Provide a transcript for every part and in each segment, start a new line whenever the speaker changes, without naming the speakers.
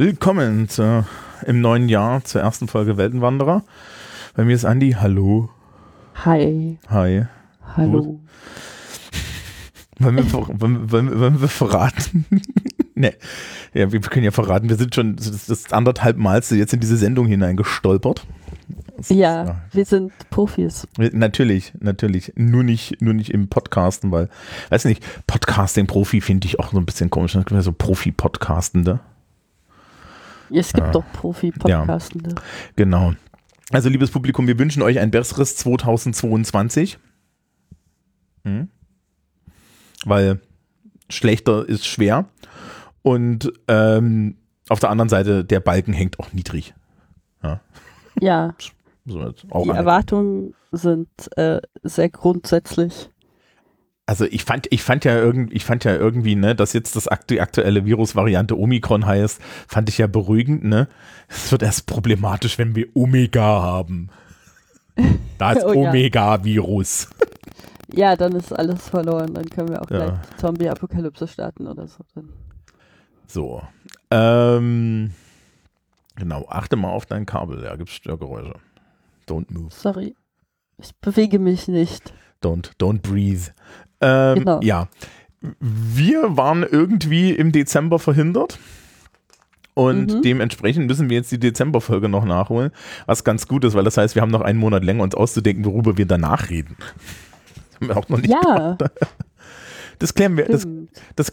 Willkommen zu, im neuen Jahr zur ersten Folge Weltenwanderer. Bei mir ist Andi. Hallo.
Hi.
Hi.
Hallo.
Wollen wir, wollen, wollen, wollen wir verraten? ne. Ja, wir können ja verraten, wir sind schon das, das anderthalb Malste jetzt in diese Sendung hineingestolpert.
Ja, ja, wir sind Profis.
Natürlich, natürlich. Nur nicht, nur nicht im Podcasten, weil, weiß nicht, Podcasting-Profi finde ich auch so ein bisschen komisch. Das so Profi-Podcastende.
Es gibt ja. doch Profi-Podcastende.
Ja, genau. Also, liebes Publikum, wir wünschen euch ein besseres 2022. Hm? Weil schlechter ist schwer. Und ähm, auf der anderen Seite, der Balken hängt auch niedrig.
Ja. ja. So, Die Erwartungen sind äh, sehr grundsätzlich
also ich fand, ich fand ja irgendwie, ich fand ja irgendwie, ne, dass jetzt das die aktuelle Virusvariante Omikron heißt, fand ich ja beruhigend, ne? Es wird erst problematisch, wenn wir Omega haben. Da ist oh, Omega-Virus.
Ja. dann ist alles verloren. Dann können wir auch ja. gleich Zombie-Apokalypse starten oder so.
So. Ähm, genau, achte mal auf dein Kabel, da gibt es Störgeräusche. Don't move.
Sorry. Ich bewege mich nicht.
Don't, don't breathe. Ähm, genau. Ja. Wir waren irgendwie im Dezember verhindert. Und mhm. dementsprechend müssen wir jetzt die Dezemberfolge noch nachholen, was ganz gut ist, weil das heißt, wir haben noch einen Monat länger uns auszudenken, worüber wir danach reden. Das haben wir auch noch nicht
ja.
Das klären wir, das, das,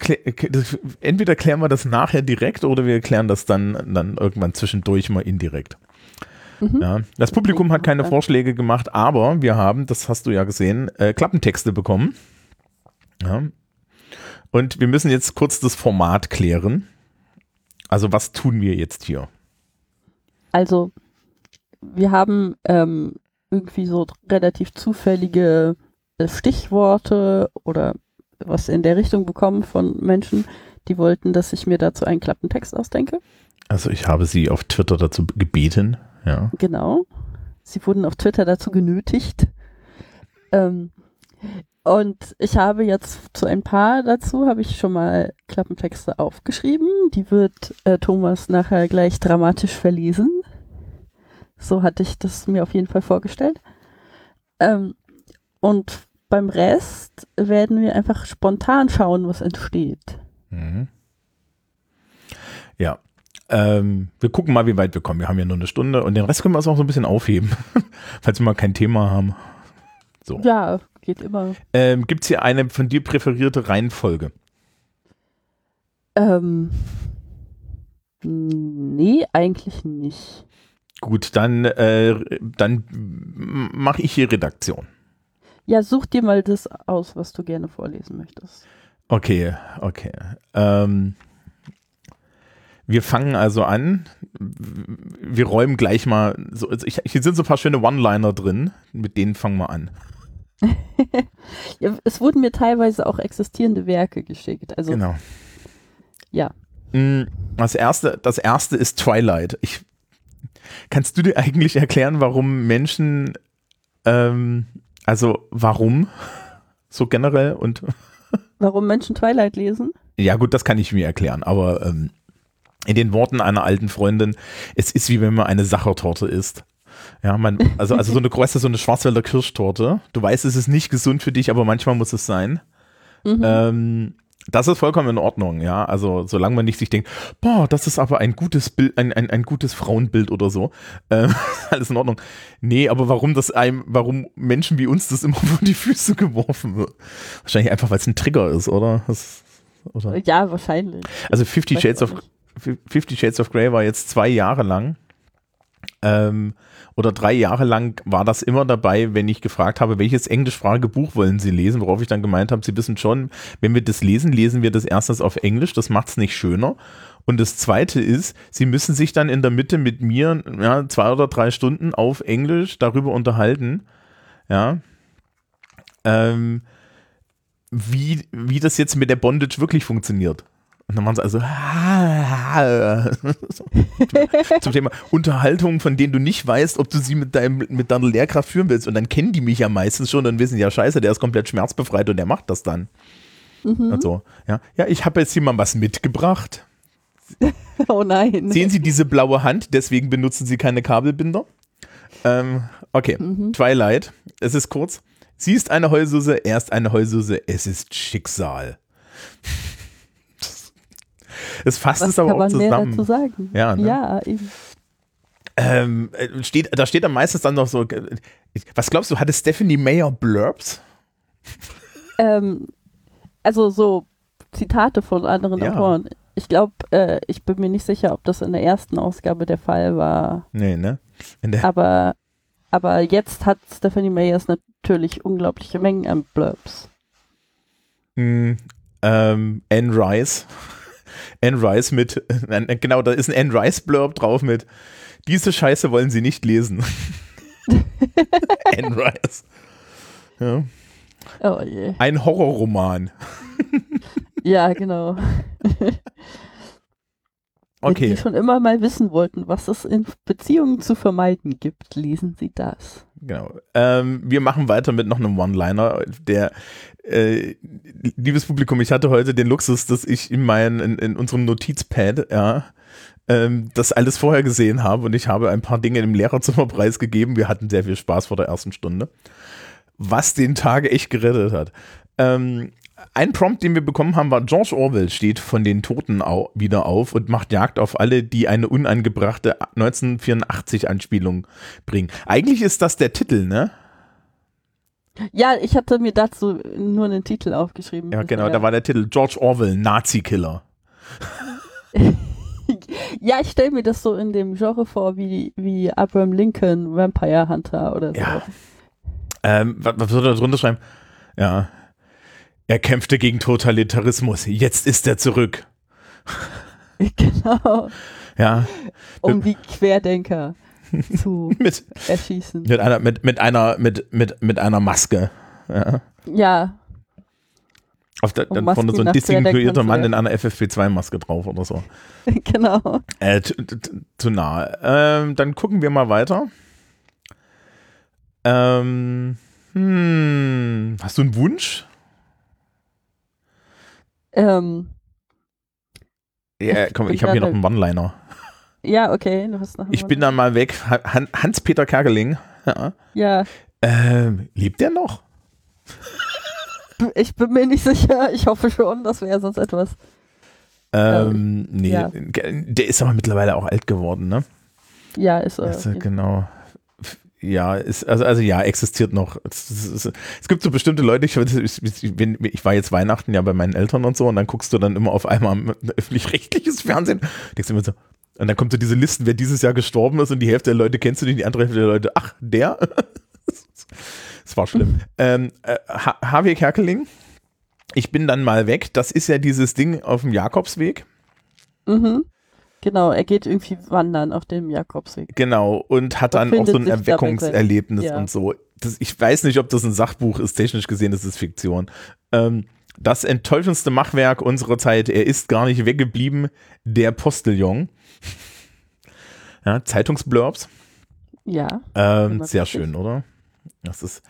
das, entweder klären wir das nachher direkt oder wir klären das dann, dann irgendwann zwischendurch mal indirekt. Mhm. Ja, das Publikum hat keine Vorschläge gemacht, aber wir haben, das hast du ja gesehen, äh, Klappentexte bekommen. Ja. Und wir müssen jetzt kurz das Format klären. Also was tun wir jetzt hier?
Also wir haben ähm, irgendwie so relativ zufällige äh, Stichworte oder was in der Richtung bekommen von Menschen, die wollten, dass ich mir dazu einen Klappentext ausdenke.
Also ich habe sie auf Twitter dazu gebeten, ja.
Genau. Sie wurden auf Twitter dazu genötigt. Ähm, und ich habe jetzt zu ein paar dazu, habe ich schon mal Klappentexte aufgeschrieben. Die wird äh, Thomas nachher gleich dramatisch verlesen. So hatte ich das mir auf jeden Fall vorgestellt. Ähm, und beim Rest werden wir einfach spontan schauen, was entsteht. Mhm.
Ja. Ähm, wir gucken mal, wie weit wir kommen. Wir haben ja nur eine Stunde und den Rest können wir uns auch so ein bisschen aufheben, falls wir mal kein Thema haben. So.
Ja, Geht immer.
Ähm, Gibt es hier eine von dir präferierte Reihenfolge?
Ähm, nee, eigentlich nicht.
Gut, dann, äh, dann mache ich hier Redaktion.
Ja, such dir mal das aus, was du gerne vorlesen möchtest.
Okay, okay. Ähm, wir fangen also an. Wir räumen gleich mal. So, also ich, hier sind so ein paar schöne One-Liner drin. Mit denen fangen wir an.
ja, es wurden mir teilweise auch existierende Werke geschickt. Also,
genau.
Ja.
Mm, das erste, das erste ist Twilight. Ich, kannst du dir eigentlich erklären, warum Menschen, ähm, also warum so generell und
warum Menschen Twilight lesen?
Ja gut, das kann ich mir erklären, aber ähm, in den Worten einer alten Freundin, es ist wie wenn man eine Sachertorte isst. Ja, man, also, also so eine weißt so eine Schwarzwälder Kirschtorte. Du weißt, es ist nicht gesund für dich, aber manchmal muss es sein. Mhm. Ähm, das ist vollkommen in Ordnung, ja. Also solange man nicht sich denkt, boah, das ist aber ein gutes Bild, ein, ein, ein gutes Frauenbild oder so, äh, alles in Ordnung. Nee, aber warum das einem, warum Menschen wie uns das immer vor die Füße geworfen wird? Wahrscheinlich einfach, weil es ein Trigger ist, oder? Das,
oder? Ja, wahrscheinlich.
Also Fifty Shades of Fifty Shades of Grey war jetzt zwei Jahre lang. Ähm, oder drei Jahre lang war das immer dabei, wenn ich gefragt habe, welches englischsprachige Buch wollen Sie lesen, worauf ich dann gemeint habe, Sie wissen schon, wenn wir das lesen, lesen wir das erstens auf Englisch, das macht es nicht schöner. Und das zweite ist, sie müssen sich dann in der Mitte mit mir ja, zwei oder drei Stunden auf Englisch darüber unterhalten, ja, ähm, wie, wie das jetzt mit der Bondage wirklich funktioniert. Und dann machen sie also zum Thema Unterhaltung, von denen du nicht weißt, ob du sie mit, deinem, mit deiner Lehrkraft führen willst. Und dann kennen die mich ja meistens schon und wissen, ja scheiße, der ist komplett schmerzbefreit und der macht das dann. Mhm. Also, ja, ja, ich habe jetzt hier mal was mitgebracht.
oh nein.
Sehen Sie diese blaue Hand, deswegen benutzen Sie keine Kabelbinder. Ähm, okay, mhm. Twilight, es ist kurz. Sie ist eine Heulsuse, er ist eine Heulsuse, es ist Schicksal. Es fasst
Was
es aber auch zusammen.
Mehr dazu sagen?
Ja, ne?
ja eben.
Ähm, steht, da steht dann meistens dann noch so, was glaubst du, hatte Stephanie Mayer Blurbs?
Ähm, also so Zitate von anderen ja. Autoren. Ich glaube, äh, ich bin mir nicht sicher, ob das in der ersten Ausgabe der Fall war.
Nee, ne?
aber, aber jetzt hat Stephanie Meyers natürlich unglaubliche Mengen an Blurbs.
Mm, ähm, Anne Rice. Anne Rice mit, genau, da ist ein Anne Rice Blurb drauf mit, diese Scheiße wollen sie nicht lesen. Anne Rice. Ja.
Oh je.
Ein Horrorroman.
ja, genau.
Okay.
Wenn Sie schon immer mal wissen wollten, was es in Beziehungen zu vermeiden gibt, lesen Sie das.
Genau. Ähm, wir machen weiter mit noch einem One-Liner, der äh, liebes Publikum, ich hatte heute den Luxus, dass ich in, mein, in, in unserem Notizpad, ja, ähm, das alles vorher gesehen habe und ich habe ein paar Dinge im Lehrerzimmer preisgegeben. Wir hatten sehr viel Spaß vor der ersten Stunde. Was den Tag echt gerettet hat. Ähm, ein Prompt, den wir bekommen haben, war George Orwell steht von den Toten au wieder auf und macht Jagd auf alle, die eine unangebrachte 1984-Anspielung bringen. Eigentlich ist das der Titel, ne?
Ja, ich hatte mir dazu nur einen Titel aufgeschrieben.
Ja, genau, da war der Titel George Orwell, Nazi-Killer.
ja, ich stelle mir das so in dem Genre vor wie, wie Abraham Lincoln, Vampire Hunter oder so.
Ja. Ähm, was, was soll er da drunter schreiben? Ja. Er kämpfte gegen Totalitarismus. Jetzt ist er zurück.
Genau.
Ja.
Um die Querdenker zu
mit,
erschießen.
Mit einer, mit, mit einer, mit, mit, mit einer Maske. Ja.
ja.
Auf der, dann vorne so ein distinguierter Mann in einer FFP2-Maske drauf oder so.
genau.
Äh, zu nah. Ähm, dann gucken wir mal weiter. Ähm, hm, hast du einen Wunsch?
Ähm,
ja, komm, ich, ich habe hier noch einen One-Liner.
Ja, okay. Du hast
noch ich bin dann mal weg. Hans-Peter Kerkeling.
Ja. ja.
Ähm, lebt der noch?
Ich bin mir nicht sicher. Ich hoffe schon. Das wäre sonst etwas.
Ähm, ähm, nee, ja. der ist aber mittlerweile auch alt geworden, ne?
Ja, ist er.
Also, genau. Ja, ist, also, also ja, existiert noch. Es, es, es gibt so bestimmte Leute, ich, ich, ich, war jetzt Weihnachten ja bei meinen Eltern und so und dann guckst du dann immer auf einmal öffentlich-rechtliches Fernsehen. Denkst du immer so, und dann kommt so diese Listen, wer dieses Jahr gestorben ist und die Hälfte der Leute kennst du nicht, die andere Hälfte der Leute, ach, der? das war schlimm. Ähm, äh, Harvey Kerkeling, ich bin dann mal weg. Das ist ja dieses Ding auf dem Jakobsweg.
Mhm. Genau, er geht irgendwie wandern auf dem Jakobsweg.
Genau, und hat dann auch so ein Erweckungserlebnis ja. und so. Das, ich weiß nicht, ob das ein Sachbuch ist, technisch gesehen, das ist Fiktion. Ähm, das enttäuschendste Machwerk unserer Zeit, er ist gar nicht weggeblieben, der Postillon. Ja, Zeitungsblurbs.
Ja.
Ähm, sehr schön, oder? Das ist.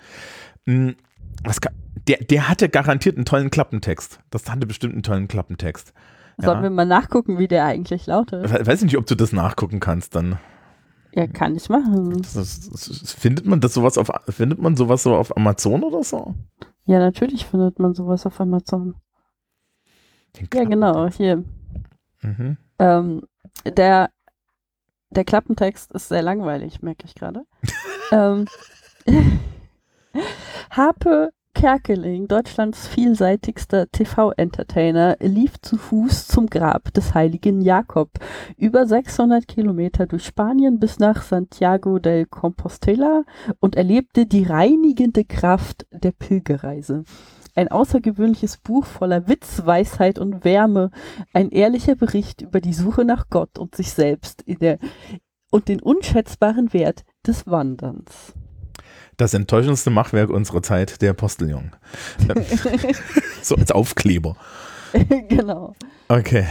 Mh, hm, was kann, der, der hatte garantiert einen tollen Klappentext. Das hatte bestimmt einen tollen Klappentext.
Sollen ja. wir mal nachgucken, wie der eigentlich lautet?
Ich weiß nicht, ob du das nachgucken kannst dann.
Ja, kann ich machen.
Das, das, das, findet man das sowas auf findet man sowas so auf Amazon oder so?
Ja, natürlich findet man sowas auf Amazon. Ja, genau, hier. Mhm. Ähm, der, der Klappentext ist sehr langweilig, merke ich gerade. ähm, Harpe Kerkeling, Deutschlands vielseitigster TV-Entertainer, lief zu Fuß zum Grab des heiligen Jakob, über 600 Kilometer durch Spanien bis nach Santiago del Compostela und erlebte die reinigende Kraft der Pilgerreise. Ein außergewöhnliches Buch voller Witz, Weisheit und Wärme. Ein ehrlicher Bericht über die Suche nach Gott und sich selbst der, und den unschätzbaren Wert des Wanderns.
Das enttäuschendste Machwerk unserer Zeit, der Postillon. so als Aufkleber.
genau.
Okay.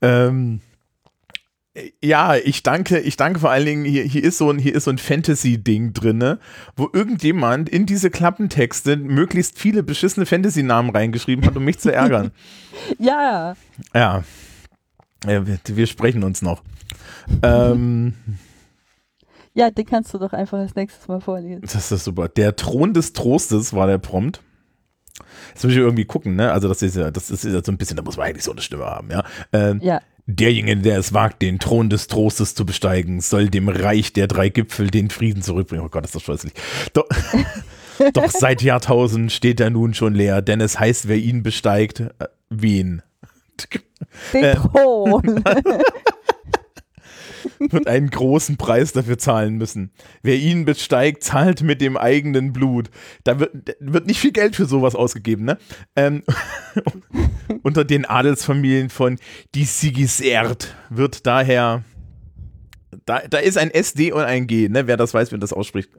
ähm, ja, ich danke, ich danke vor allen Dingen, hier, hier ist so ein, hier ist so ein Fantasy-Ding drin, wo irgendjemand in diese Klappentexte möglichst viele beschissene Fantasy-Namen reingeschrieben hat, um mich zu ärgern.
ja.
Ja. ja wir, wir, sprechen uns noch. ähm,
ja, den kannst du doch einfach als nächstes mal vorlesen.
Das ist super. Der Thron des Trostes war der Prompt. Jetzt muss ich irgendwie gucken, ne? Also das ist ja, das ist ja so ein bisschen, da muss man eigentlich so eine Stimme haben, ja. Ähm,
ja.
Derjenige, der es wagt, den Thron des Trostes zu besteigen, soll dem Reich der drei Gipfel den Frieden zurückbringen. Oh Gott, ist das scheußlich. Doch, doch seit Jahrtausenden steht er nun schon leer, denn es heißt, wer ihn besteigt, äh, wen?
Den äh, Thron.
wird einen großen Preis dafür zahlen müssen. Wer ihn besteigt, zahlt mit dem eigenen Blut. Da wird, wird nicht viel Geld für sowas ausgegeben, ne? Ähm, unter den Adelsfamilien von die Sigiserd wird daher, da, da ist ein SD und ein G, ne? Wer das weiß, wer das ausspricht.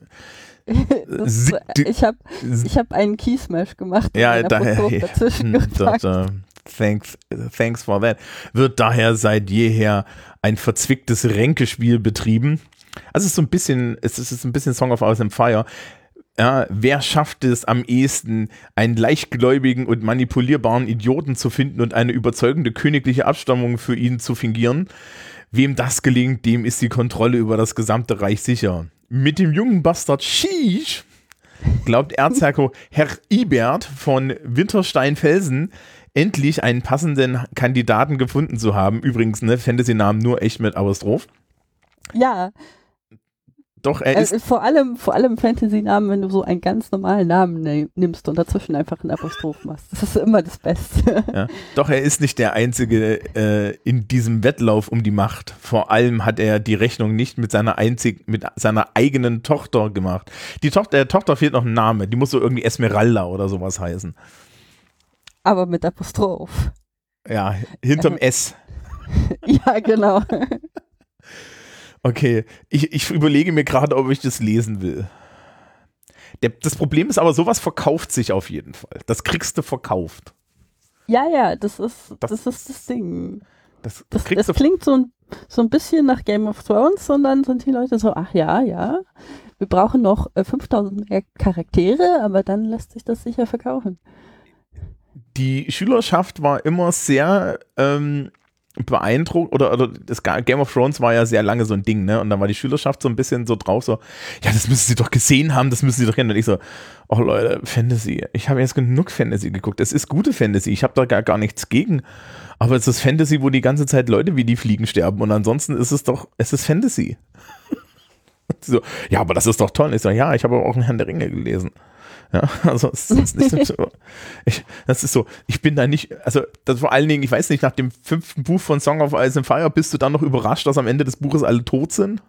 Das, ich habe ich hab einen Keysmash gemacht.
Ja, daher. Ja, da, thanks, thanks for that. Wird daher seit jeher ein verzwicktes Ränkespiel betrieben. Also es ist so ein bisschen, es ist ein bisschen Song of Ice and Fire. Ja, wer schafft es am ehesten, einen leichtgläubigen und manipulierbaren Idioten zu finden und eine überzeugende königliche Abstammung für ihn zu fingieren? Wem das gelingt, dem ist die Kontrolle über das gesamte Reich sicher. Mit dem jungen Bastard Sheesh glaubt Erzherko Herr Ibert von Winterstein-Felsen endlich einen passenden Kandidaten gefunden zu haben. Übrigens, ne, Fantasy-Namen nur echt mit Apostroph.
Ja.
Doch, er ist.
Äh, vor allem, vor allem Fantasy-Namen, wenn du so einen ganz normalen Namen nimmst und dazwischen einfach einen Apostroph machst. Das ist immer das Beste.
Ja. Doch, er ist nicht der Einzige äh, in diesem Wettlauf um die Macht. Vor allem hat er die Rechnung nicht mit seiner einzig, mit seiner eigenen Tochter gemacht. Die Tochter, der Tochter fehlt noch ein Name. Die muss so irgendwie Esmeralda oder sowas heißen
aber mit Apostroph.
Ja, hinterm S.
ja, genau.
Okay, ich, ich überlege mir gerade, ob ich das lesen will. Der, das Problem ist aber, sowas verkauft sich auf jeden Fall. Das kriegst du verkauft.
Ja, ja, das ist das, das, ist das Ding.
Das,
das, das, das klingt so ein, so ein bisschen nach Game of Thrones und dann sind die Leute so, ach ja, ja, wir brauchen noch äh, 5000 mehr Charaktere, aber dann lässt sich das sicher verkaufen
die Schülerschaft war immer sehr ähm, beeindruckt oder, oder das Game of Thrones war ja sehr lange so ein Ding, ne? Und dann war die Schülerschaft so ein bisschen so drauf, so, ja, das müssen sie doch gesehen haben, das müssen sie doch kennen. Und ich so, oh Leute, Fantasy. Ich habe jetzt genug Fantasy geguckt. Es ist gute Fantasy. Ich habe da gar, gar nichts gegen. Aber es ist Fantasy, wo die ganze Zeit Leute wie die Fliegen sterben. Und ansonsten ist es doch, es ist Fantasy. So, ja, aber das ist doch toll. Ich so, ja, ich habe auch einen Herrn der Ringe gelesen. Ja, also es ist nicht so, ich, das ist so, ich bin da nicht, also das vor allen Dingen, ich weiß nicht, nach dem fünften Buch von Song of Ice and Fire bist du dann noch überrascht, dass am Ende des Buches alle tot sind?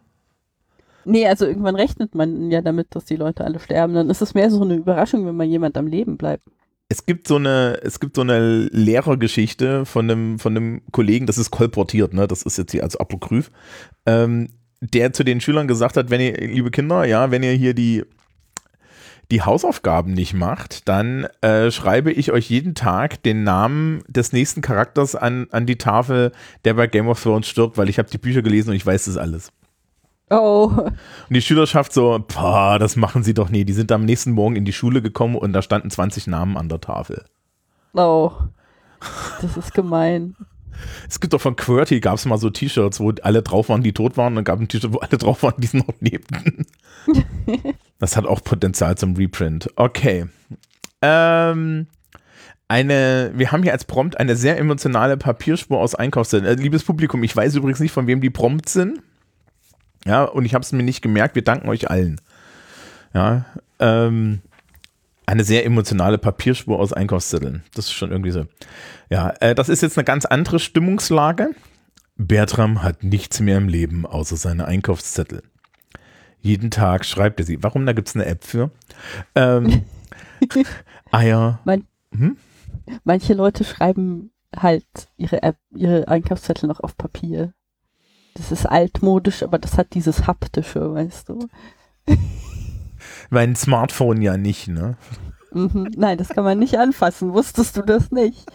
Nee, also irgendwann rechnet man ja damit, dass die Leute alle sterben. Dann ist es mehr so eine Überraschung, wenn mal jemand am Leben bleibt.
Es gibt so eine, es gibt so eine Lehrergeschichte von einem, von einem Kollegen, das ist kolportiert, ne? Das ist jetzt hier als Apokryph, ähm, der zu den Schülern gesagt hat, wenn ihr, liebe Kinder, ja, wenn ihr hier die die Hausaufgaben nicht macht, dann äh, schreibe ich euch jeden Tag den Namen des nächsten Charakters an, an die Tafel, der bei Game of Thrones stirbt, weil ich habe die Bücher gelesen und ich weiß das alles.
Oh.
Und die Schülerschaft so, boah, das machen sie doch nie. Die sind am nächsten Morgen in die Schule gekommen und da standen 20 Namen an der Tafel.
Oh. Das ist gemein.
Es gibt doch von QWERTY gab es mal so T-Shirts, wo alle drauf waren, die tot waren, und dann gab es ein T-Shirt, wo alle drauf waren, die noch lebten. das hat auch Potenzial zum Reprint. Okay. Ähm, eine, wir haben hier als Prompt eine sehr emotionale Papierspur aus Einkaufszetteln. Äh, liebes Publikum, ich weiß übrigens nicht, von wem die Prompts sind. Ja, und ich habe es mir nicht gemerkt. Wir danken euch allen. Ja, ähm, eine sehr emotionale Papierspur aus Einkaufszetteln. Das ist schon irgendwie so. Ja, äh, das ist jetzt eine ganz andere Stimmungslage. Bertram hat nichts mehr im Leben außer seine Einkaufszettel. Jeden Tag schreibt er sie. Warum? Da gibt es eine App für. Ähm, Eier.
Mein,
Hm?
manche Leute schreiben halt ihre App, ihre Einkaufszettel noch auf Papier. Das ist altmodisch, aber das hat dieses haptische, weißt du.
Mein Smartphone ja nicht, ne?
Mhm. Nein, das kann man nicht anfassen. Wusstest du das nicht?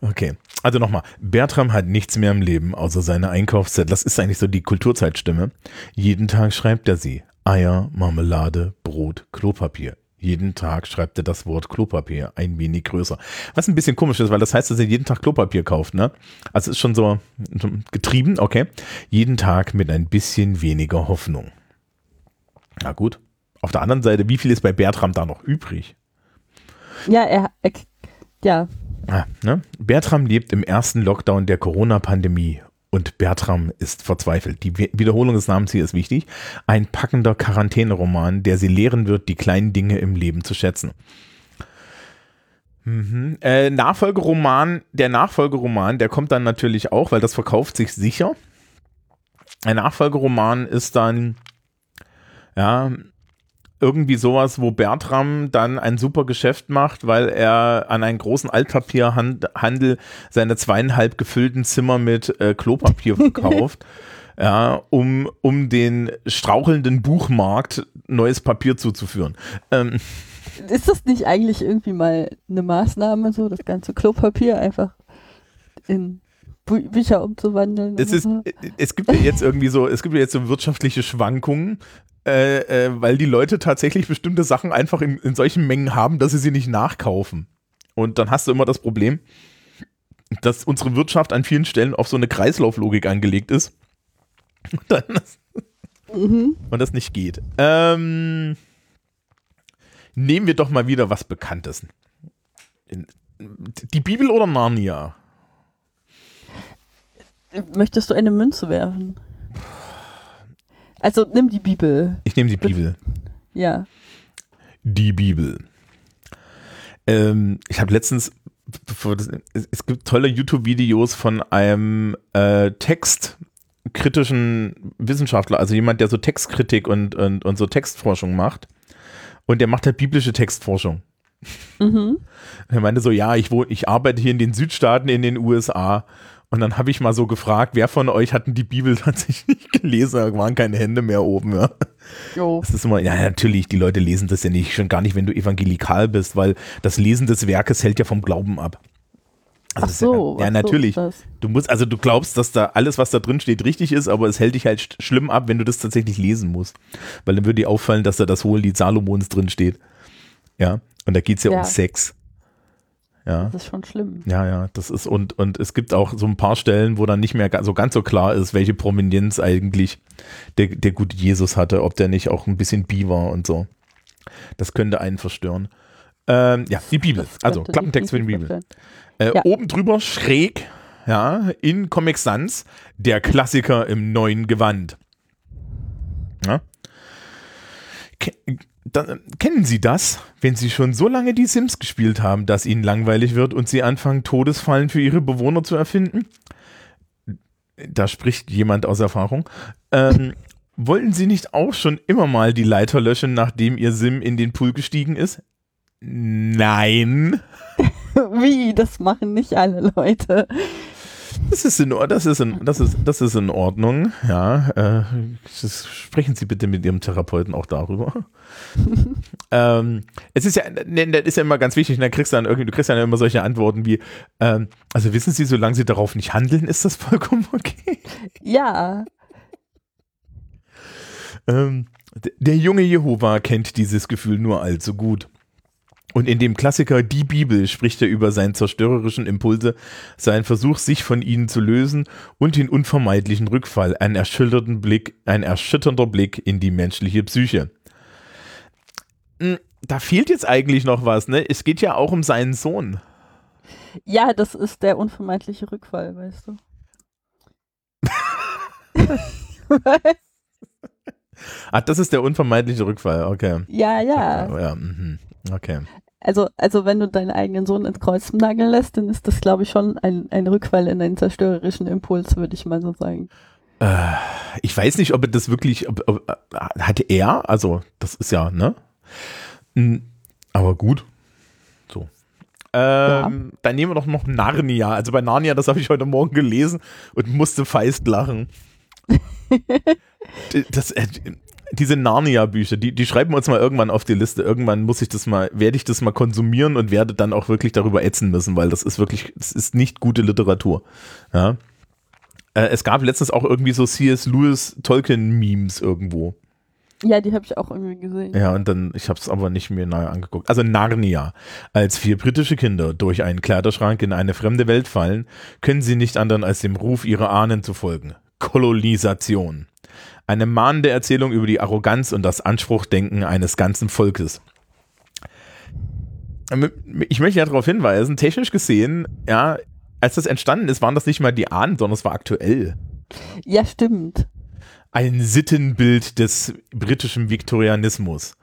Okay. Also nochmal, Bertram hat nichts mehr im Leben, außer seine Einkaufszettel. Das ist eigentlich so die Kulturzeitstimme. Jeden Tag schreibt er sie. Eier, Marmelade, Brot, Klopapier. Jeden Tag schreibt er das Wort Klopapier ein wenig größer. Was ein bisschen komisch ist, weil das heißt, dass er jeden Tag Klopapier kauft, ne? Also ist schon so so getrieben, okay. Jeden Tag mit ein bisschen weniger Hoffnung. Na gut. Auf der anderen Seite, wie viel ist bei Bertram da noch übrig?
Ja, er, er ja,
Ah, ne? Bertram lebt im ersten Lockdown der Corona-Pandemie und Bertram ist verzweifelt. Die Wi- Wiederholung des Namens hier ist wichtig. Ein packender Quarantäneroman, der sie lehren wird, die kleinen Dinge im Leben zu schätzen. Mhm. Äh, Nachfolgeroman, der Nachfolgeroman, der kommt dann natürlich auch, weil das verkauft sich sicher. Ein Nachfolgeroman ist dann, ja, irgendwie sowas, wo Bertram dann ein super Geschäft macht, weil er an einen großen Altpapierhandel seine zweieinhalb gefüllten Zimmer mit äh, Klopapier verkauft, ja, um, um den strauchelnden Buchmarkt neues Papier zuzuführen. Ähm,
ist das nicht eigentlich irgendwie mal eine Maßnahme, so das ganze Klopapier einfach in Bü Bücher umzuwandeln?
es, ist,
so?
es gibt ja jetzt irgendwie so, es gibt ja jetzt so wirtschaftliche Schwankungen, äh, äh, weil die Leute tatsächlich bestimmte Sachen einfach in, in solchen Mengen haben, dass sie sie nicht nachkaufen. Und dann hast du immer das Problem, dass unsere Wirtschaft an vielen Stellen auf so eine Kreislauflogik angelegt ist. Und, dann,
Mhm.
und das nicht geht. Ähm, nehmen wir doch mal wieder was Bekanntes. Die Bibel oder Narnia?
Möchtest du eine Münze werfen? Also nimm die Bibel.
Ich nehme die Bibel.
Ja.
Die Bibel. Ähm, ich habe letztens, es gibt tolle YouTube-Videos von einem äh, textkritischen Wissenschaftler, also jemand, der so Textkritik und, und, und so Textforschung macht. Und der macht halt biblische Textforschung.
Mhm.
Er meinte so, ja, ich, wohne, ich arbeite hier in den Südstaaten in den USA. Und dann habe ich mal so gefragt, wer von euch hatten die Bibel tatsächlich gelesen? Da waren keine Hände mehr oben. Ja.
Jo.
Das ist immer, ja, natürlich, die Leute lesen das ja nicht, schon gar nicht, wenn du evangelikal bist, weil das Lesen des Werkes hält ja vom Glauben ab. Also
Ach
ist ja,
so.
ja,
ach so
natürlich.
das.
Du musst, also du glaubst, dass da alles, was da drin steht, richtig ist, aber es hält dich halt sch- schlimm ab, wenn du das tatsächlich lesen musst. Weil dann würde dir auffallen, dass da das Hohelied Salomons drin steht. Ja. Und da geht es ja,
Ja.
um Sex. Ja.
Das ist schon schlimm.
Ja, ja, das ist und und es gibt auch so ein paar Stellen, wo dann nicht mehr so ganz so klar ist, welche Prominenz eigentlich der, der gute Jesus hatte, ob der nicht auch ein bisschen bi war und so. Das könnte einen verstören. Ähm, ja, die Bibel, also Klappentext für die Bibel. Äh,
Ja.
Oben drüber schräg, ja, in Comic Sans, der Klassiker im neuen Gewand. Ja. Dann, kennen Sie das, wenn Sie schon so lange die Sims gespielt haben, dass Ihnen langweilig wird und Sie anfangen, Todesfallen für Ihre Bewohner zu erfinden? Da spricht jemand aus Erfahrung. Ähm, wollten Sie nicht auch schon immer mal die Leiter löschen, nachdem Ihr Sim in den Pool gestiegen ist? Nein.
Wie? Das machen nicht alle Leute.
Das ist in, das ist in, das ist, das ist in Ordnung, ja. Äh, das, sprechen Sie bitte mit Ihrem Therapeuten auch darüber. ähm, es ist ja, ne, das ist ja immer ganz wichtig, dann kriegst du dann irgendwie, du kriegst dann immer solche Antworten wie, ähm, also wissen Sie, solange Sie darauf nicht handeln, ist das vollkommen okay.
Ja.
Ähm, der junge Jehova kennt dieses Gefühl nur allzu gut. Und in dem Klassiker Die Bibel spricht er über seinen zerstörerischen Impulse, seinen Versuch, sich von ihnen zu lösen und den unvermeidlichen Rückfall, einen erschütternden Blick, ein erschütternder Blick in die menschliche Psyche. Hm, Da fehlt jetzt eigentlich noch was, ne? Es geht ja auch um seinen Sohn.
Ja, das ist der unvermeidliche Rückfall, weißt du.
Ah, das ist der unvermeidliche Rückfall, okay.
ja, ja.
ja mhm. Okay.
Also, also wenn du deinen eigenen Sohn ins Kreuz nageln lässt, dann ist das, glaube ich, schon ein, ein Rückfall in einen zerstörerischen Impuls, würde ich mal so sagen.
Äh, ich weiß nicht, ob er das wirklich, ob, ob, hatte er, also das ist ja, ne? Hm, aber gut. So. Ähm, ja. Dann nehmen wir doch noch Narnia. Also bei Narnia, das habe ich heute Morgen gelesen und musste feist lachen. das, äh, diese Narnia-Bücher, die, die schreiben wir uns mal irgendwann auf die Liste. Irgendwann muss ich das mal, werde ich das mal konsumieren und werde dann auch wirklich darüber ätzen müssen, weil das ist wirklich, das ist nicht gute Literatur. Ja. Äh, es gab letztens auch irgendwie so C.S. Lewis Tolkien-Memes irgendwo.
Ja, die habe ich auch irgendwie gesehen.
Ja, und dann, ich habe es aber nicht mir nahe angeguckt. Also Narnia. Als vier britische Kinder durch einen Kleiderschrank in eine fremde Welt fallen, können sie nicht anderen als dem Ruf ihrer Ahnen zu folgen. Kolonisation. Eine mahnende Erzählung über die Arroganz und das Anspruchdenken eines ganzen Volkes. Ich möchte ja darauf hinweisen, technisch gesehen, ja, als das entstanden ist, waren das nicht mal die Ahnen, sondern es war aktuell.
Ja, stimmt.
Ein Sittenbild des britischen Viktorianismus.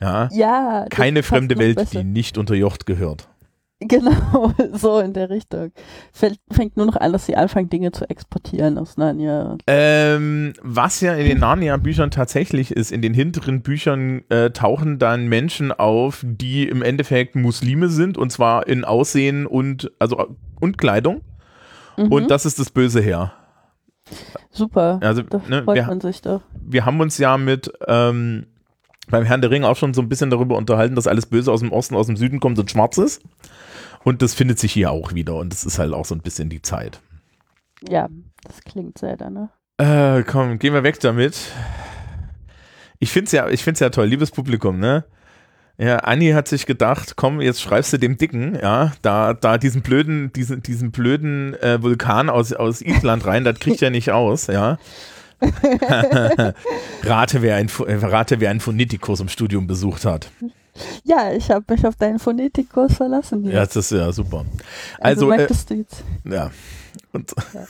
Ja,
ja
keine fremde Welt, besser. die nicht unter Jocht gehört.
Genau, so in der Richtung. Fängt nur noch an, dass sie anfangen, Dinge zu exportieren aus Narnia.
Ähm, was ja in den Narnia-Büchern tatsächlich ist, in den hinteren Büchern äh, tauchen dann Menschen auf, die im Endeffekt Muslime sind, und zwar in Aussehen und, also, und Kleidung. Mhm. Und das ist das böse Heer.
Super,
also, da
ne, freut wir, man sich doch.
Wir haben uns ja mit ähm, beim Herrn der Ring auch schon so ein bisschen darüber unterhalten, dass alles Böse aus dem Osten, aus dem Süden kommt und schwarz ist. Und das findet sich hier auch wieder und das ist halt auch so ein bisschen die Zeit.
Ja, das klingt sehr danach.
Äh, komm, gehen wir weg damit. Ich finde es ja, ich find's ja toll, liebes Publikum, ne? Ja, Anni hat sich gedacht, komm, jetzt schreibst du dem Dicken, ja, da, da diesen blöden, diesen, diesen blöden äh, Vulkan aus, aus Island rein, das kriegt er nicht aus, ja. rate, wer ein, rate, wer einen Phonetikkurs im Studium besucht hat.
Ja, ich habe mich auf deinen Phonetikkurs verlassen.
Hier. Ja, das ist ja super. Also, also äh, du jetzt. Ja. Und, ja.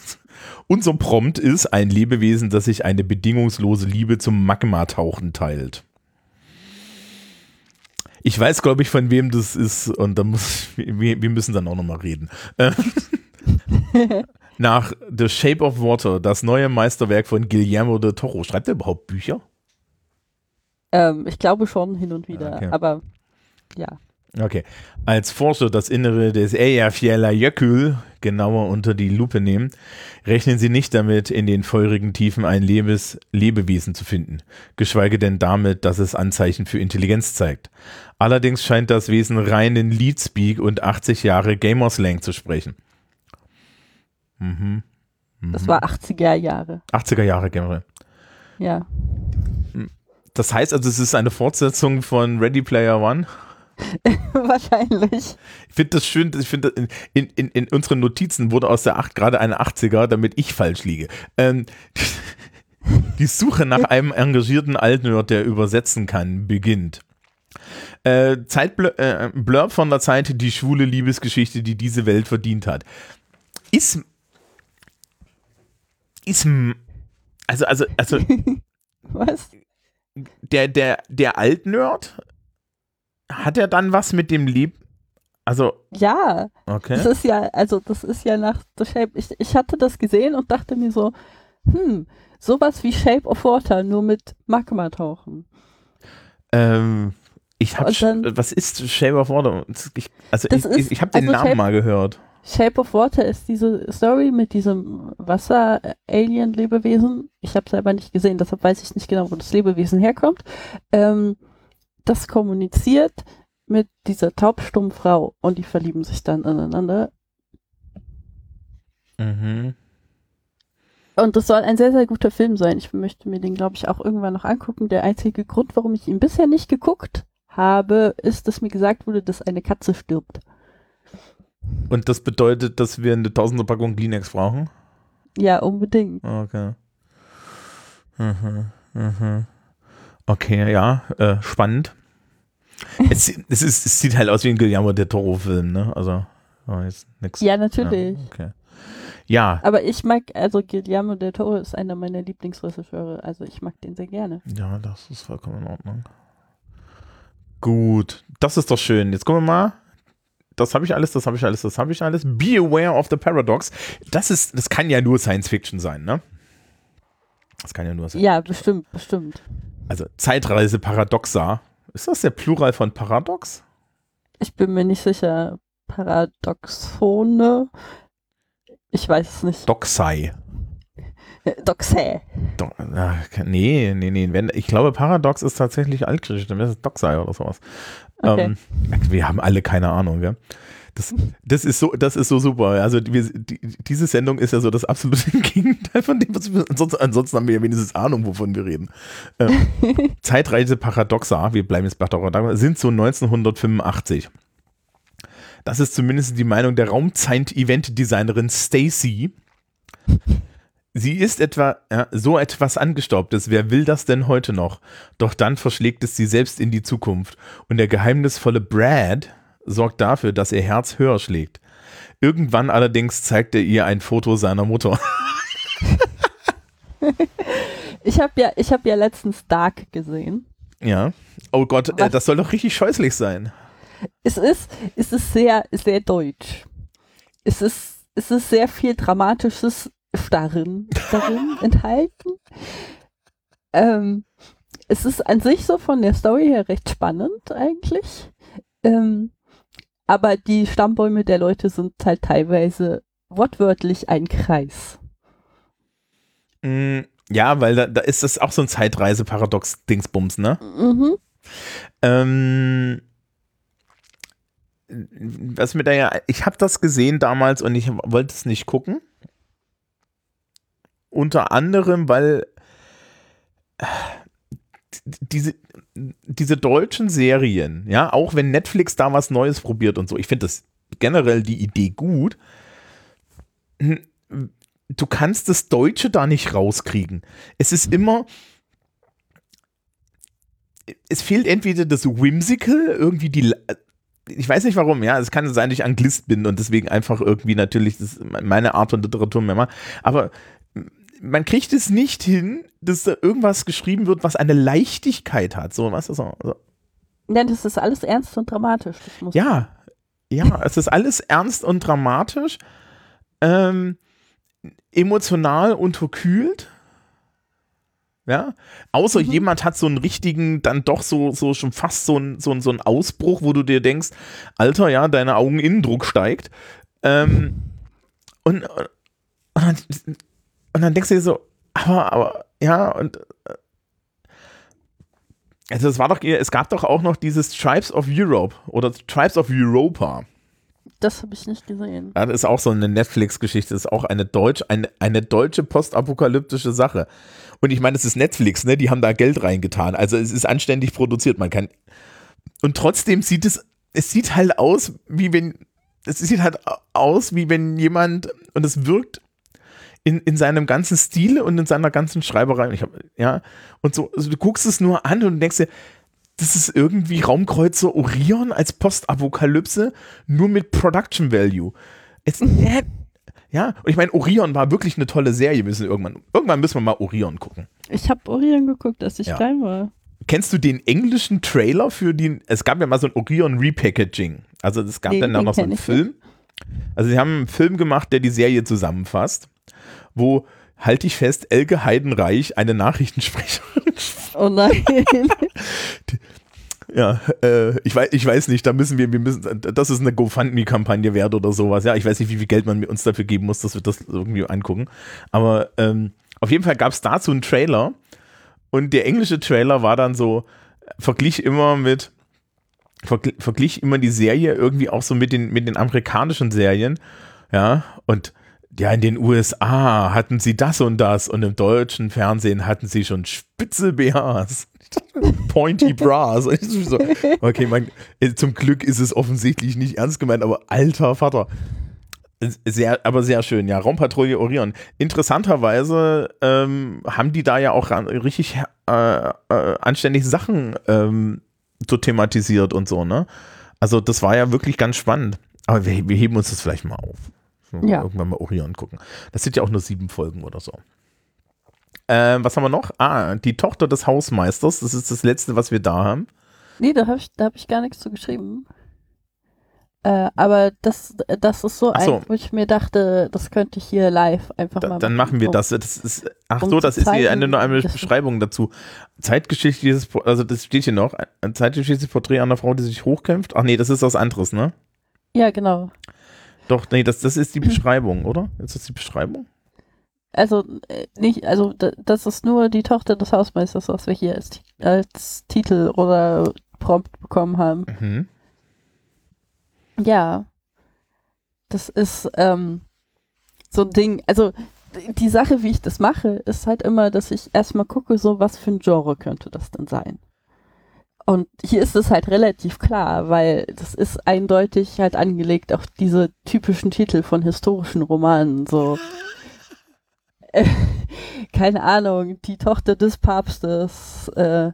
Unser Prompt ist ein Lebewesen, das sich eine bedingungslose Liebe zum Magma-Tauchen teilt. Ich weiß, glaube ich, von wem das ist und da muss wir, wir müssen dann auch nochmal reden. Nach The Shape of Water, das neue Meisterwerk von Guillermo de Toro. Schreibt er überhaupt Bücher?
Ähm, ich glaube schon hin und wieder, okay. aber ja.
Okay. Als Forscher das Innere des Eyjafjallajökull genauer unter die Lupe nehmen, rechnen sie nicht damit, in den feurigen Tiefen ein Lebes Lebewesen zu finden, geschweige denn damit, dass es Anzeichen für Intelligenz zeigt. Allerdings scheint das Wesen reinen Leadspeak und 80 Jahre Gamerslang zu sprechen.
Mhm. mhm. Das war 80er Jahre.
80er Jahre generell.
Ja.
Das heißt also, es ist eine Fortsetzung von Ready Player One.
Wahrscheinlich.
Ich finde das schön, ich finde, in, in, in unseren Notizen wurde aus der 8 gerade eine 80er, damit ich falsch liege. Ähm, die Suche nach einem engagierten Altnerd, der übersetzen kann, beginnt. Äh, Zeitblurb äh, von der Zeit, die schwule Liebesgeschichte, die diese Welt verdient hat. Ist. Ist. Also, also, also.
Was?
Der, der, der Altnerd, hat er dann was mit dem Lieb. Also.
Ja.
Okay.
Das ist ja, also das ist ja nach The Shape. Ich, ich hatte das gesehen und dachte mir so, hm, sowas wie Shape of Water, nur mit Magma tauchen.
Ähm, ich habe, was ist Shape of Water? Ich, also ich, ist, ich habe den also Namen Shape, mal gehört.
Shape of Water ist diese Story mit diesem Wasser-Alien-Lebewesen. Ich habe selber nicht gesehen, deshalb weiß ich nicht genau, wo das Lebewesen herkommt. Ähm, das kommuniziert mit dieser taubstummen Frau und die verlieben sich dann ineinander.
Mhm.
Und das soll ein sehr, sehr guter Film sein. Ich möchte mir den, glaube ich, auch irgendwann noch angucken. Der einzige Grund, warum ich ihn bisher nicht geguckt habe, ist, dass mir gesagt wurde, dass eine Katze stirbt.
Und das bedeutet, dass wir eine tausende Packung Kleenex brauchen?
Ja, unbedingt.
Okay. Mhm, mhm. Okay, ja, äh, spannend. es, es, ist, es sieht halt aus wie ein Guillermo del Toro-Film, ne? Also, oh, jetzt nix.
Ja, natürlich.
Ja, okay. Ja.
Aber ich mag, also Guillermo del Toro ist einer meiner Lieblingsregisseure, also ich mag den sehr gerne.
Ja, das ist vollkommen in Ordnung. Gut, das ist doch schön. Jetzt gucken wir mal das habe ich alles, das habe ich alles, das habe ich alles. Be aware of the paradox. Das ist, das kann ja nur Science Fiction sein, ne? Das kann ja nur sein.
Ja, bestimmt, bestimmt.
Also Zeitreise Paradoxa. Ist das der Plural von Paradox?
Ich bin mir nicht sicher. Paradoxone. Ich weiß es nicht.
Doxai.
Doxä.
Do ach, nee, nee, nee. Wenn, ich glaube, Paradox ist tatsächlich altgriechisch, dann wäre es Doxai oder sowas.
Okay.
Ähm, wir haben alle keine Ahnung, gell? Das, das, ist so, das ist so super. Also wir, die, diese Sendung ist ja so das absolute Gegenteil von dem, was wir ansonsten, ansonsten haben wir ja wenigstens Ahnung, wovon wir reden. Ähm, Zeitreise Paradoxa, wir bleiben jetzt bei Paradoxa, sind so 1985. Das ist zumindest die Meinung der Raumzeit-Event-Designerin Stacy. Sie ist etwa ja, so etwas Angestaubtes. Wer will das denn heute noch? Doch dann verschlägt es sie selbst in die Zukunft. Und der geheimnisvolle Brad sorgt dafür, dass ihr Herz höher schlägt. Irgendwann allerdings zeigt er ihr ein Foto seiner Mutter.
Ich habe ja, ich hab ja letztens Dark gesehen.
ja. Oh Gott, äh, das soll doch richtig scheußlich sein.
Es ist, es ist sehr, sehr deutsch. Es ist, es ist sehr viel Dramatisches darin, darin enthalten. Ähm, es ist an sich so von der Story her recht spannend eigentlich. Ähm, aber die Stammbäume der Leute sind halt teilweise wortwörtlich ein Kreis.
Mm, ja, weil da, da ist das auch so ein Zeitreise-Paradox-Dingsbums, ne?
Mhm.
Ähm, was mir da ja, ich habe das gesehen damals und ich wollte es nicht gucken. Unter anderem, weil äh, diese, diese deutschen Serien, ja, auch wenn Netflix da was Neues probiert und so, ich finde das generell die Idee gut. Hm, Du kannst das Deutsche da nicht rauskriegen. Es ist immer, es fehlt entweder das Whimsical, irgendwie die, ich weiß nicht warum, ja, es kann sein, dass ich Anglist bin und deswegen einfach irgendwie natürlich das meine Art von Literatur mehr mache, aber man kriegt es nicht hin, dass da irgendwas geschrieben wird, was eine Leichtigkeit hat, so, was ist so, so.
Ja, das ist alles ernst und dramatisch.
Ja, ja, es ist alles ernst und dramatisch, ähm, emotional unterkühlt. Ja, außer
Mhm.
jemand hat so einen richtigen, dann doch so, so schon fast so ein, so, so ein Ausbruch, wo du dir denkst, Alter, ja, deine Augeninnendruck steigt. Ähm, und, und, und dann denkst du dir so, aber, aber, ja, und äh, also es war doch, es gab doch auch noch dieses Tribes of Europe oder Tribes of Europa.
Das habe ich nicht gesehen.
Ja, das ist auch so eine Netflix-Geschichte, das ist auch eine, Deutsch, eine, eine deutsche postapokalyptische Sache. Und ich meine, es ist Netflix, ne? Die haben da Geld reingetan. Also es ist anständig produziert. Man kann. Und trotzdem sieht es, es sieht halt aus, wie wenn. Es sieht halt aus, wie wenn jemand, und es wirkt in, in seinem ganzen Stil und in seiner ganzen Schreiberei. Und ich hab, ja, und so, also du guckst es nur an und denkst dir, das ist irgendwie Raumkreuzer Orion als Postapokalypse, nur mit Production Value. Es, äh, ja, und ich meine, Orion war wirklich eine tolle Serie. Wir müssen irgendwann, irgendwann müssen wir mal Orion gucken.
Ich habe Orion geguckt, als ich
Ja.
klein war.
Kennst du den englischen Trailer für den? Es gab ja mal so ein Orion Repackaging. Also es gab
Nee,
dann auch
den
noch so einen Film. Also sie haben einen Film gemacht, der die Serie zusammenfasst, wo halte ich fest, Elke Heidenreich eine Nachrichtensprecherin
Oh nein.
Ja, äh, ich, weiß, ich weiß nicht, da müssen wir, wir müssen, das ist eine GoFundMe-Kampagne wert oder sowas. Ja, ich weiß nicht, wie viel Geld man uns dafür geben muss, dass wir das irgendwie angucken. Aber ähm, auf jeden Fall gab es dazu einen Trailer und der englische Trailer war dann so, verglich immer mit, vergl verglich immer die Serie irgendwie auch so mit den, mit den amerikanischen Serien. Ja, und ja, in den USA hatten sie das und das und im deutschen Fernsehen hatten sie schon spitze BHs. Pointy Bras. So, okay, mein, zum Glück ist es offensichtlich nicht ernst gemeint, aber alter Vater. Sehr, aber sehr schön, ja. Raumpatrouille Orion. Interessanterweise ähm, haben die da ja auch richtig äh, äh, anständig Sachen ähm, so thematisiert und so, ne? Also, das war ja wirklich ganz spannend. Aber wir, wir heben uns das vielleicht mal auf.
Ja.
Irgendwann mal Orion gucken. Das sind ja auch nur sieben Folgen oder so. Ähm, was haben wir noch? Ah, die Tochter des Hausmeisters. Das ist das letzte, was wir da haben.
nee, da habe ich, da hab ich gar nichts zu geschrieben. Äh, aber das, das ist so
Ach so.
ein, wo ich mir dachte, das könnte ich hier live einfach
Da,
mal
dann machen wir
um-
das. das ist, ach
um
so, das ist hier eine, nur eine Beschreibung dazu. Zeitgeschichtliches, also das steht hier noch, ein zeitgeschichtliches Porträt einer Frau, die sich hochkämpft. Ach nee, das ist was anderes, ne?
Ja, genau.
Doch, nee, das, das ist die Beschreibung, oder? Ist das die Beschreibung?
Also äh, nicht, also das ist nur die Tochter des Hausmeisters, was wir hier als, als Titel oder Prompt bekommen haben.
Mhm.
Ja. Das ist ähm, so ein Ding, also die Sache, wie ich das mache, ist halt immer, dass ich erstmal gucke, so was für ein Genre könnte das denn sein. Und hier ist es halt relativ klar, weil das ist eindeutig halt angelegt auf diese typischen Titel von historischen Romanen, so. Äh, keine Ahnung, die Tochter des Papstes, äh,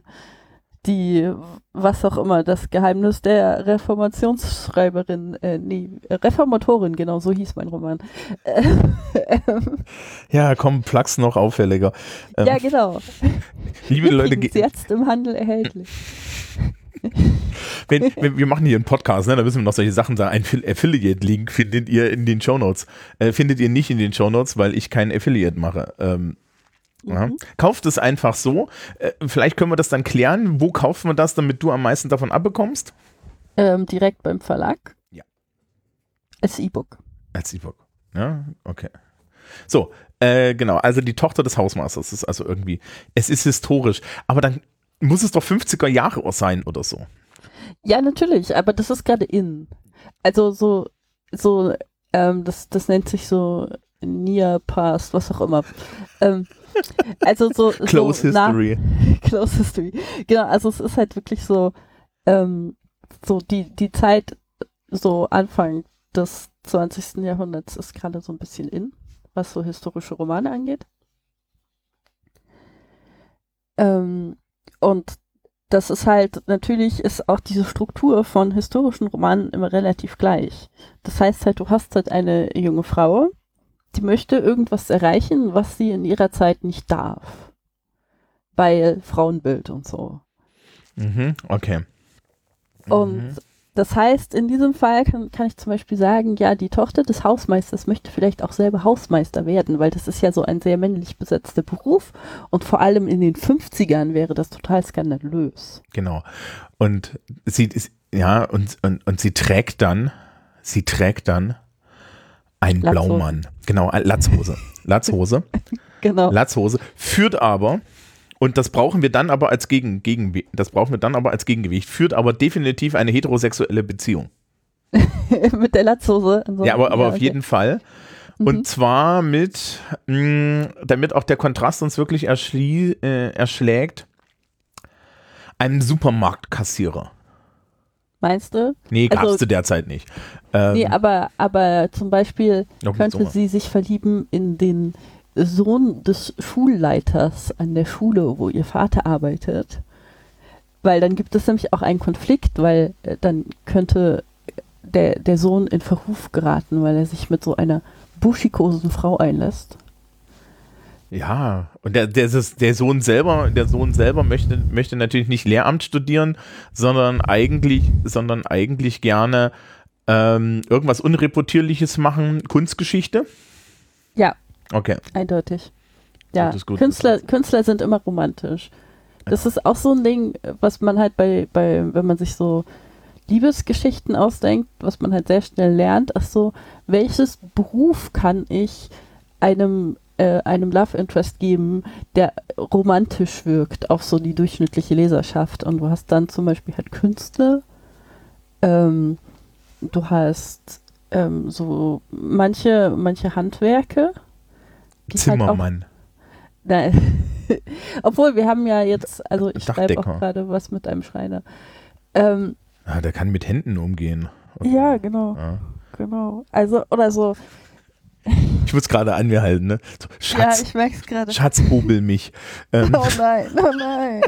die, was auch immer, das Geheimnis der Reformationsschreiberin, äh, nee, Reformatorin, genau, so hieß mein Roman.
Ja, komm, Plugs noch auffälliger. Ähm,
ja, genau.
liebe Leute,
Übrigens
ge-
jetzt im Handel erhältlich.
wenn, wenn, wir machen hier einen Podcast, ne, da müssen wir noch solche Sachen sagen. Ein Affi- Affiliate-Link findet ihr in den Shownotes. Äh, findet ihr nicht in den Shownotes, weil ich keinen Affiliate mache. Ähm, ja.
Mhm.
Kauft es einfach so. Äh, vielleicht können wir das dann klären. Wo kaufen wir das, damit du am meisten davon abbekommst?
Ähm, direkt beim Verlag.
Ja.
Als E-Book.
Als E-Book. Ja, okay. So, äh, genau, also die Tochter des Hausmeisters ist also irgendwie, es ist historisch, aber dann muss es doch 50er Jahre sein oder so.
Ja, natürlich, aber das ist gerade in. Also so, so, ähm, das, das nennt sich so Near Past, was auch immer. Ähm, also so,
Close
so nach-
History.
Close History. Genau, also es ist halt wirklich so, ähm, so die, die Zeit, so Anfang des 20. Jahrhunderts ist gerade so ein bisschen in, was so historische Romane angeht. Ähm, und das ist halt, natürlich ist auch diese Struktur von historischen Romanen immer relativ gleich. Das heißt halt, du hast halt eine junge Frau, die möchte irgendwas erreichen, was sie in ihrer Zeit nicht darf. Weil Frauenbild und so.
Mhm, okay.
Und
Mhm.
das heißt, in diesem Fall kann, kann ich zum Beispiel sagen, ja, die Tochter des Hausmeisters möchte vielleicht auch selber Hausmeister werden, weil das ist ja so ein sehr männlich besetzter Beruf und vor allem in den 50ern wäre das total skandalös.
Genau. Und sie ist, ja, und, und, und sie trägt dann, sie trägt dann einen
Latzhose.
Blaumann. Genau, Latzhose. Latzhose.
Genau.
Latzhose. Führt aber, und das brauchen wir dann aber als Gegen, Gegen, das brauchen wir dann aber als Gegengewicht, führt aber definitiv eine heterosexuelle Beziehung.
Mit der Latzhose. so.
Ja, aber, aber auf
okay.
jeden Fall.
Mhm.
Und zwar mit, mh, damit auch der Kontrast uns wirklich äh, erschlägt, einem Supermarktkassierer.
Meinst du?
Nee, gab es
Also-
zu der Zeit nicht. Ähm,
Nee, aber, aber zum Beispiel könnte sie sich verlieben in den Sohn des Schulleiters an der Schule, wo ihr Vater arbeitet. Weil dann gibt es nämlich auch einen Konflikt, weil äh, dann könnte der, der Sohn in Verruf geraten, weil er sich mit so einer buschikosen Frau einlässt.
Ja, und der, der, der Sohn selber, der Sohn selber möchte, möchte natürlich nicht Lehramt studieren, sondern eigentlich, sondern eigentlich gerne ähm, irgendwas Unreputierliches machen, Kunstgeschichte.
Ja.
Okay.
Eindeutig. Ja. Künstler, Künstler sind immer romantisch. Das ist auch so ein Ding, was man halt bei, bei, wenn man sich so Liebesgeschichten ausdenkt, was man halt sehr schnell lernt, ach so, welches Beruf kann ich einem, äh, einem Love Interest geben, der romantisch wirkt auf so die durchschnittliche Leserschaft. Und du hast dann zum Beispiel halt Künstler, ähm, du hast ähm, so manche, manche Handwerke. die halt auch
Zimmermann.
Nein. Obwohl, wir haben ja jetzt, also ich schreibe auch gerade was mit einem Schreiner. Ähm,
Ja, der kann mit Händen umgehen.
ja, genau,
Ja.
genau. Also, oder so.
Ich muss gerade an mir halten, ne? So, Schatz,
Ja, ich merke es gerade.
Schatz, hobel mich. Ähm,
Oh nein, oh nein.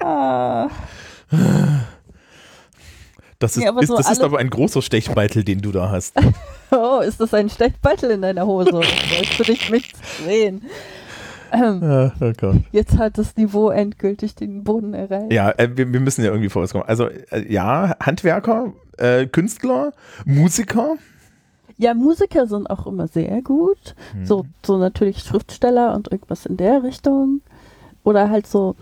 ah.
das ist,
Ja, aber
ist,
so
das ist aber ein großer Stechbeitel, den du da hast.
Oh, ist das ein Stechbeutel in deiner Hose? Wolltest du dich nicht sehen?
Ah, oh.
Jetzt hat das Niveau endgültig den Boden erreicht.
Ja, äh, wir, wir müssen ja irgendwie vorauskommen. Also äh, ja, Handwerker, äh, Künstler, Musiker.
Ja, Musiker sind auch immer sehr gut.
Hm.
So, so natürlich Schriftsteller und irgendwas in der Richtung. Oder halt so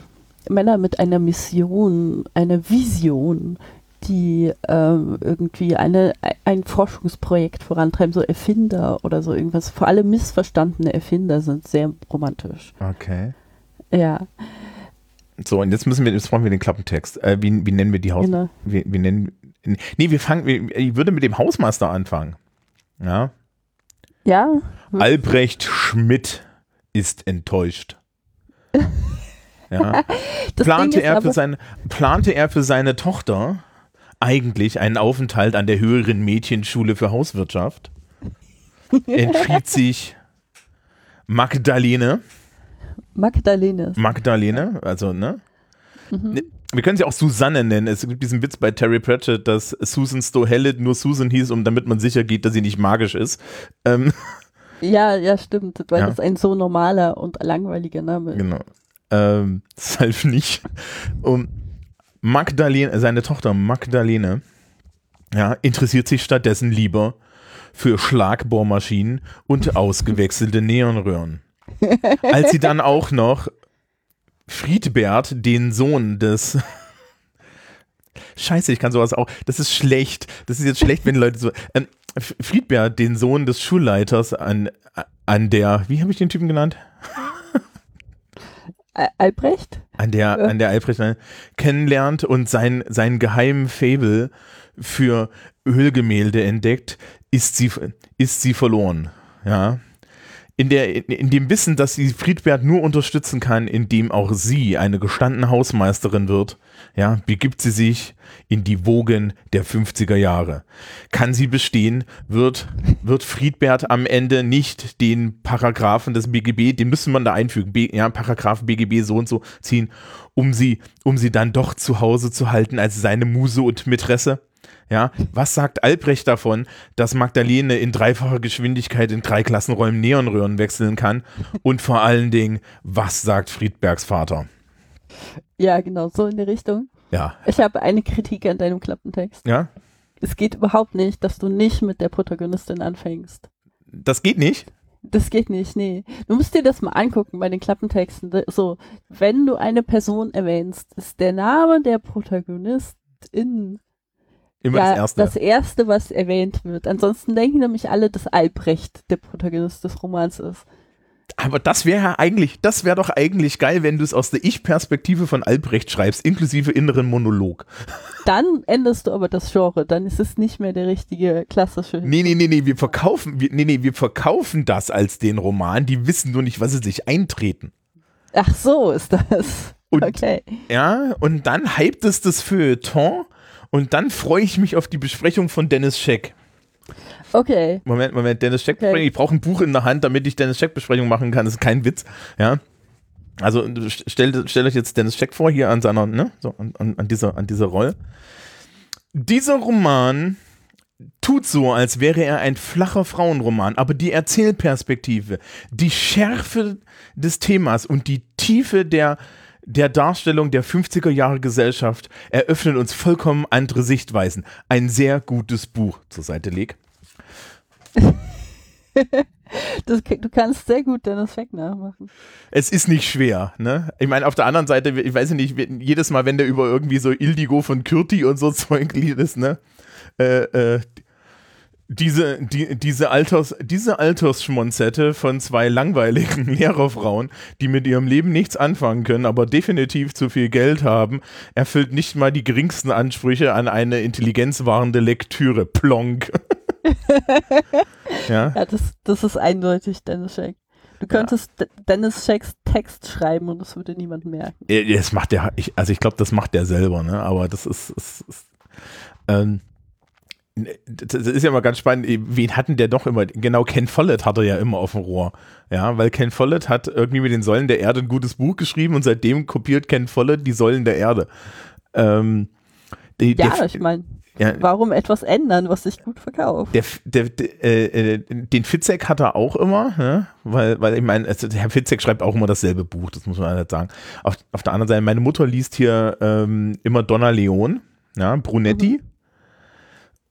Männer mit einer Mission, einer Vision, die ähm, irgendwie eine, ein Forschungsprojekt vorantreiben, so Erfinder oder so irgendwas. Vor allem missverstandene Erfinder sind sehr romantisch.
Okay.
Ja,
So, und jetzt müssen wir, jetzt brauchen wir den Klappentext. Äh, wie, wie nennen wir die Haus...
genau.
Wir, wir nennen... Nee, wir fangen, ich würde mit dem Hausmeister anfangen. Ja.
Ja,
Albrecht Schmidt ist enttäuscht. Ja. plante, er für seine, plante er für seine Tochter eigentlich einen Aufenthalt an der höheren Mädchenschule für Hauswirtschaft, entschied sich Magdalene,
Magdalene.
Magdalene, also, ne?
Mhm.
Wir können sie auch Susanne nennen. Es gibt diesen Witz bei Terry Pratchett, dass Susan Stohelle nur Susan hieß, um damit man sicher geht, dass sie nicht magisch ist. Ähm,
Ja, ja, stimmt, weil
Ja.
das ein so normaler und langweiliger Name ist.
Genau. Ähm, nicht. Und Magdalene, seine Tochter Magdalene, ja, interessiert sich stattdessen lieber für Schlagbohrmaschinen und ausgewechselte Neonröhren. Als sie dann auch noch Friedbert, den Sohn des Scheiße, ich kann sowas auch. Das ist schlecht. Das ist jetzt schlecht, wenn Leute so. Ähm, Friedbert, den Sohn des Schulleiters an, an der, wie habe ich den Typen genannt?
Al- Albrecht?
an der, an der Albrecht kennenlernt und sein, seinen geheimen Fable für Ölgemälde entdeckt, ist sie, ist sie verloren. Ja. In, der, in, in dem Wissen, dass sie Friedbert nur unterstützen kann, indem auch sie eine gestandene Hausmeisterin wird, ja, begibt sie sich in die Wogen der 50er Jahre. Kann sie bestehen, wird, wird Friedbert am Ende nicht den Paragraphen des BGB, den müssen man da einfügen, B, ja, Paragraph BGB so und so ziehen, um sie, um sie dann doch zu Hause zu halten als seine Muse und Mätresse. Ja, was sagt Albrecht davon, dass Magdalene in dreifacher Geschwindigkeit in drei Klassenräumen Neonröhren wechseln kann? Und vor allen Dingen, was sagt Friedbergs Vater?
Ja, genau, so in die Richtung.
Ja,
Ich habe eine Kritik an deinem Klappentext.
ja,
Es geht überhaupt nicht, dass du nicht mit der Protagonistin anfängst.
das geht nicht.
Das geht nicht, nee. Du musst dir das mal angucken bei den Klappentexten. So, wenn du eine Person erwähnst, ist der Name der Protagonistin
Immer
ja
das Erste.
das Erste, was erwähnt wird. Ansonsten denken nämlich alle, dass Albrecht der Protagonist des Romans ist.
Aber das wäre ja eigentlich, das wäre doch eigentlich geil, wenn du es aus der Ich-Perspektive von Albrecht schreibst, inklusive inneren Monolog.
Dann änderst du aber das Genre, dann ist es nicht mehr der richtige klassische.
Nee, nee, nee, nee, wir verkaufen, wir, nee, nee, wir verkaufen das als den Roman, die wissen nur nicht, was sie sich eintreten.
Ach so ist das.
Und
okay.
Ja, und dann hypt es das Feuilleton und dann freue ich mich auf die Besprechung von Dennis Scheck.
Okay.
Moment, Moment, Dennis Scheck
Okay.
Ich brauche ein Buch in der Hand, damit ich Dennis Scheck Besprechung machen kann. Das ist kein Witz. Ja. Also st- stellt, stellt euch jetzt Dennis Scheck vor, hier an seiner, ne, so an, an, an dieser, an dieser Rolle. Dieser Roman tut so, als wäre er ein flacher Frauenroman, aber die Erzählperspektive, die Schärfe des Themas und die Tiefe der, der Darstellung der 50er Jahre Gesellschaft eröffnen uns vollkommen andere Sichtweisen. Ein sehr gutes Buch zur Seite leg.
Das, du kannst sehr gut Dennis Feck nachmachen.
Es ist nicht schwer, ne? Ich meine, auf der anderen Seite, ich weiß nicht, jedes Mal, wenn der über irgendwie so Ildigo von Kürti und so Zeug ist, ne? Äh, äh, diese, die, diese, Alters, diese Altersschmonzette von zwei langweiligen Lehrerfrauen, die mit ihrem Leben nichts anfangen können, aber definitiv zu viel Geld haben, erfüllt nicht mal die geringsten Ansprüche an eine intelligenzwahrende Lektüre. Plonk. ja.
Ja, das, das ist eindeutig Dennis Scheck. Du könntest D- Dennis Schecks Text schreiben und das würde niemand merken.
Ja, Das macht der, ich, also ich glaube, das macht der selber, ne? Aber das ist, ist, ist ähm, das ist ja mal ganz spannend. Wen hatten der doch immer? Genau, Ken Follett hat er ja immer auf dem Rohr. Ja, weil Ken Follett hat irgendwie mit den Säulen der Erde ein gutes Buch geschrieben und seitdem kopiert Ken Follett die Säulen der Erde. Ähm, die,
Ja,
der,
ich meine,
Ja.
Warum etwas ändern, was sich gut verkauft?
Der, der, äh, äh, den Fitzek hat er auch immer, ne? weil, weil ich meine, also Herr Fitzek schreibt auch immer dasselbe Buch, das muss man halt sagen. Auf, auf der anderen Seite, meine Mutter liest hier ähm, immer Donna Leon, ja, Brunetti. Mhm.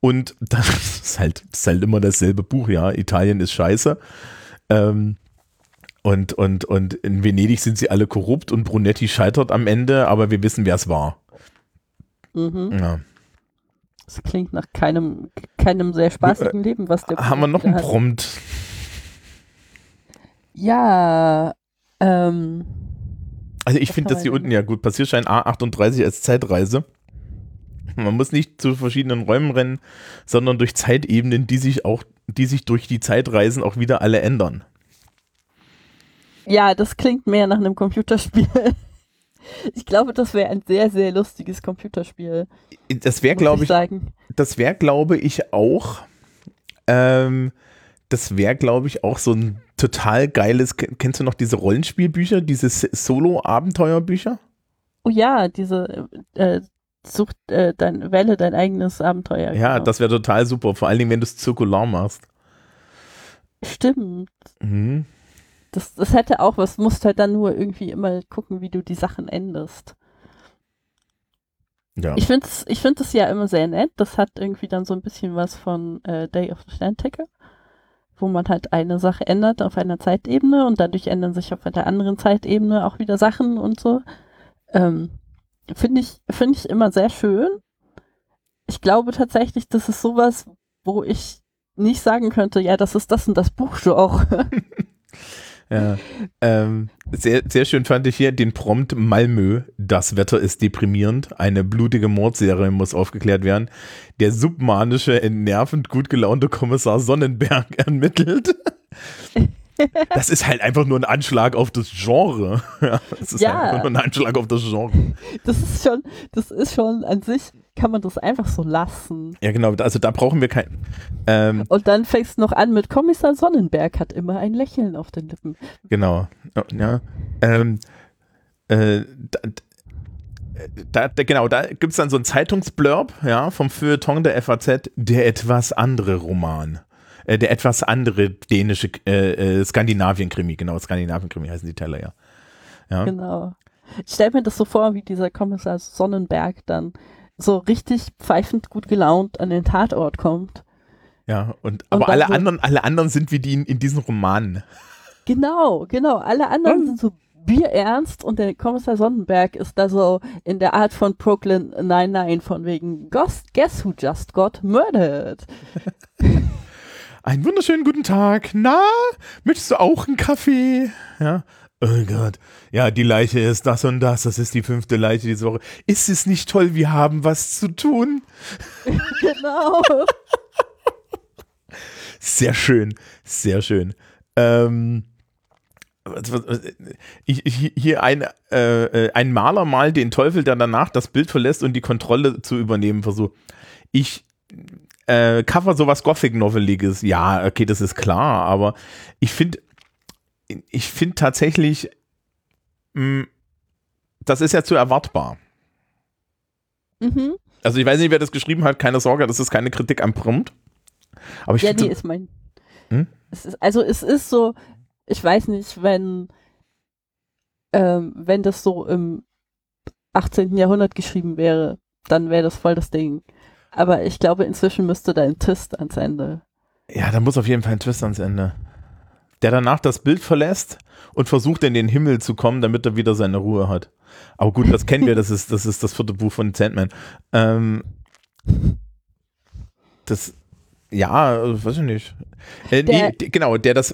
Und das ist, halt, ist halt immer dasselbe Buch, ja. Italien ist scheiße. Ähm, und, und, und in Venedig sind sie alle korrupt und Brunetti scheitert am Ende, aber wir wissen, wer es war.
Mhm. Ja. Das klingt nach keinem, keinem sehr spaßigen äh, Leben, was
der Haben wir noch einen. Prompt?
Ja, ähm.
Also ich finde das hier unten ja gut. Passierschein A38 als Zeitreise. Man muss nicht zu verschiedenen Räumen rennen, sondern durch Zeitebenen, die sich auch, die sich durch die Zeitreisen auch wieder alle ändern.
Ja, das klingt mehr nach einem Computerspiel. Ich glaube, das wäre ein sehr, sehr lustiges Computerspiel.
Das wäre, glaube ich, sagen. das wäre, glaube ich, auch, ähm, das wäre, glaube ich, auch so ein total geiles, kennst du noch diese Rollenspielbücher, diese Solo-Abenteuerbücher?
Oh ja, diese äh, Such, äh, dein, wähle dein eigenes Abenteuer.
Ja, genau. das wäre total super, vor allen Dingen, wenn du es zirkular machst.
Stimmt. Mhm das, das hätte auch was, musst halt dann nur irgendwie immer gucken, wie du die Sachen endest. Ja. Ich finde es ich find ja immer sehr nett. Das hat irgendwie dann so ein bisschen was von äh, Day of the Sternticker, wo man halt eine Sache ändert auf einer Zeitebene und dadurch ändern sich auf einer anderen Zeitebene auch wieder Sachen und so. Ähm, finde ich, finde ich immer sehr schön. Ich glaube tatsächlich, das ist sowas, wo ich nicht sagen könnte, ja, das ist das und das Buchgenre.
Ja. Ähm, sehr, sehr schön fand ich hier den Prompt Malmö. Das Wetter ist deprimierend. Eine blutige Mordserie muss aufgeklärt werden. Der submanische, entnervend gut gelaunte Kommissar Sonnenberg ermittelt. Das ist halt einfach nur ein Anschlag auf das Genre. Ja, das ist ja. einfach nur ein Anschlag auf das Genre.
Das ist schon, das ist schon an sich kann man das einfach so lassen.
Ja, genau, also da brauchen wir kein. Ähm,
und dann fängst du noch an mit Kommissar Sonnenberg hat immer ein Lächeln auf den Lippen.
Genau, ja. Ähm, äh, da, da, genau, da gibt es dann so ein Zeitungsblurb, ja, vom Feuilleton der FAZ, der etwas andere Roman. Äh, der etwas andere dänische äh, äh, Skandinavien-Krimi, genau, Skandinavien-Krimi heißen die Teller, ja.
ja. Genau. Ich stelle mir das so vor, wie dieser Kommissar Sonnenberg dann so richtig pfeifend gut gelaunt an den Tatort kommt.
Ja, und aber und alle so, anderen, alle anderen sind wie die in, in diesen Romanen.
Genau, genau. Alle anderen hm. sind so bierernst und der Kommissar Sonnenberg ist da so in der Art von Brooklyn Nein, nein, von wegen Guess who just got murdered?
Einen wunderschönen guten Tag. Na, möchtest du auch einen Kaffee? Ja. Oh Gott. Ja, die Leiche ist das und das. Das ist die fünfte Leiche diese Woche. Ist es nicht toll? Wir haben was zu tun. Genau. sehr schön. Sehr schön. Ähm, ich, ich, hier ein, äh, äh, ein Maler malt den Teufel, der danach das Bild verlässt und die Kontrolle zu übernehmen versucht. Ich äh, cover sowas Gothic-Noveliges. Ja, okay, das ist klar, aber ich finde ich finde tatsächlich, mh, mm, das ist ja zu erwartbar. Mhm. Also ich weiß nicht, wer das geschrieben hat, keine Sorge, das ist keine Kritik am Prompt. Aber ich
ja, die ist mein. Hm? Es ist, also es ist so, ich weiß nicht, wenn, ähm, wenn das so im 18. Jahrhundert geschrieben wäre, dann wäre das voll das Ding. Aber ich glaube, inzwischen müsste da ein Twist ans Ende.
Ja, da muss auf jeden Fall ein Twist ans Ende der danach das Bild verlässt und versucht in den Himmel zu kommen, damit er wieder seine Ruhe hat. Aber gut, das kennen wir, das ist das, ist das vierte Buch von Sandman. Ähm, das, ja, weiß ich nicht. Äh, nee, genau, der das,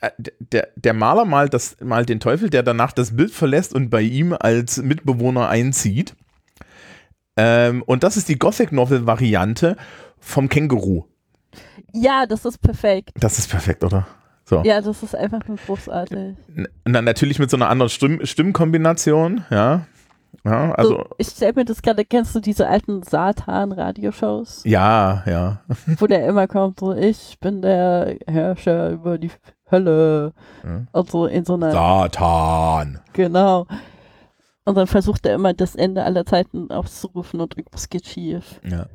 äh, der, der Maler malt, das, malt den Teufel, der danach das Bild verlässt und bei ihm als Mitbewohner einzieht. Ähm, und das ist die Gothic Novel Variante vom Känguru.
Ja, das ist perfekt.
Das ist perfekt, oder?
So. Ja, das ist einfach nur großartig.
Na, natürlich mit so einer anderen Stimm Stimmkombination, ja. Ja, also. So,
ich stelle mir das gerade, kennst du diese alten Satan-Radioshows?
Ja, ja.
Wo der immer kommt, so, ich bin der Herrscher über die Hölle. Ja. Und so in so einer.
Satan!
Genau. Und dann versucht er immer das Ende aller Zeiten aufzurufen und irgendwas geht schief.
Ja.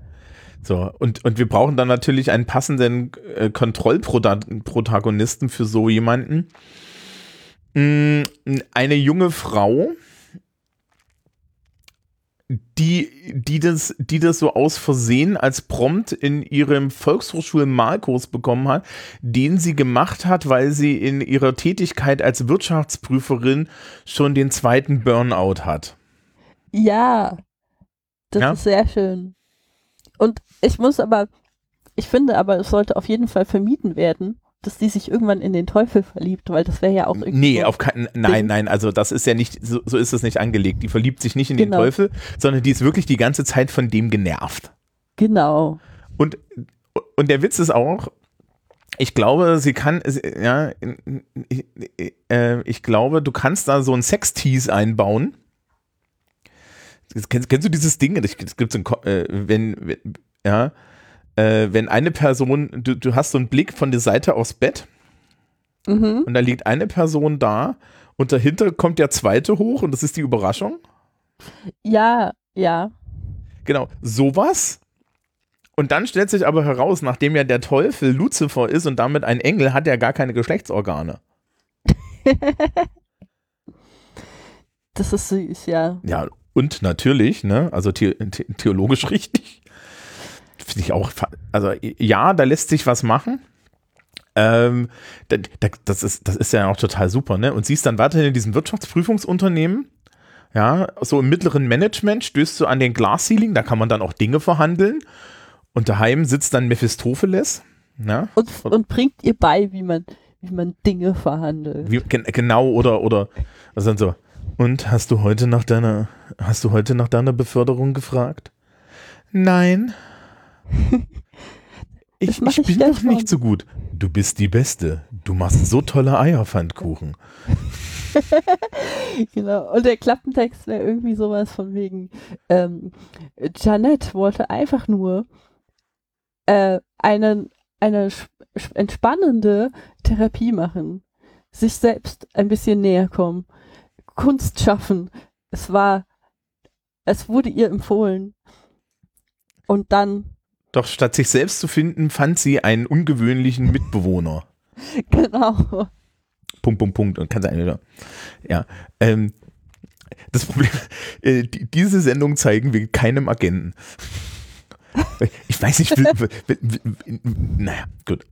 So, und, und wir brauchen dann natürlich einen passenden äh, Kontrollprotagonisten für so jemanden. Mm, eine junge Frau, die, die, das, die das so aus Versehen als Prompt in ihrem Volkshochschulen-Malkurs bekommen hat, den sie gemacht hat, weil sie in ihrer Tätigkeit als Wirtschaftsprüferin schon den zweiten Burnout hat.
Ja, das
Ja?
ist sehr schön. Und ich muss aber, ich finde aber, es sollte auf jeden Fall vermieden werden, dass die sich irgendwann in den Teufel verliebt, weil das wäre ja auch irgendwie.
Nee, auf keinen, nein, nein, also das ist ja nicht, so, so ist es nicht angelegt. Die verliebt sich nicht in den
Genau.
Teufel, sondern die ist wirklich die ganze Zeit von dem genervt.
Genau.
Und, und der Witz ist auch, ich glaube, sie kann, ja, ich, äh, ich glaube, du kannst da so ein Sextease einbauen. Kennst, kennst du dieses Ding? Das gibt so ein, Ko- äh, wenn, wenn, ja, äh, wenn eine Person, du, du hast so einen Blick von der Seite aufs Bett
Mhm.
und da liegt eine Person da und dahinter kommt der zweite hoch und das ist die Überraschung.
Ja, ja.
Genau, sowas. Und dann stellt sich aber heraus, nachdem ja der Teufel Luzifer ist und damit ein Engel, hat er gar keine Geschlechtsorgane.
Das ist süß, ja.
Ja, und natürlich, ne, also the the theologisch richtig. Finde ich auch, also ja, da lässt sich was machen. Ähm, da, da, das, ist, das ist ja auch total super, ne? Und siehst dann weiterhin in diesem Wirtschaftsprüfungsunternehmen, ja, so im mittleren Management stößt du an den Glasceiling, da kann man dann auch Dinge verhandeln. Und daheim sitzt dann Mephistopheles, ja,
Und, und bringt ihr bei, wie man, wie man Dinge verhandelt.
Wie, gen, genau, oder, oder, also dann so, und hast du heute nach deiner, hast du heute nach deiner Beförderung gefragt? Nein. Ich, ich
ich
bin doch nicht so gut. Du bist die Beste. Du machst so tolle Eierpfannkuchen.
Genau. Und der Klappentext wäre irgendwie sowas von wegen, ähm, Janet wollte einfach nur äh, einen, eine entspannende Therapie machen, sich selbst ein bisschen näher kommen, Kunst schaffen. Es war, es wurde ihr empfohlen. Und dann,
Doch statt sich selbst zu finden, fand sie einen ungewöhnlichen Mitbewohner.
genau.
Punkt, Punkt, Punkt. Und kann sein, ja. ja. Ähm, das Problem, äh, die, diese Sendung zeigen wir keinem Agenten. Ich weiß nicht, will, will, will, naja, gut.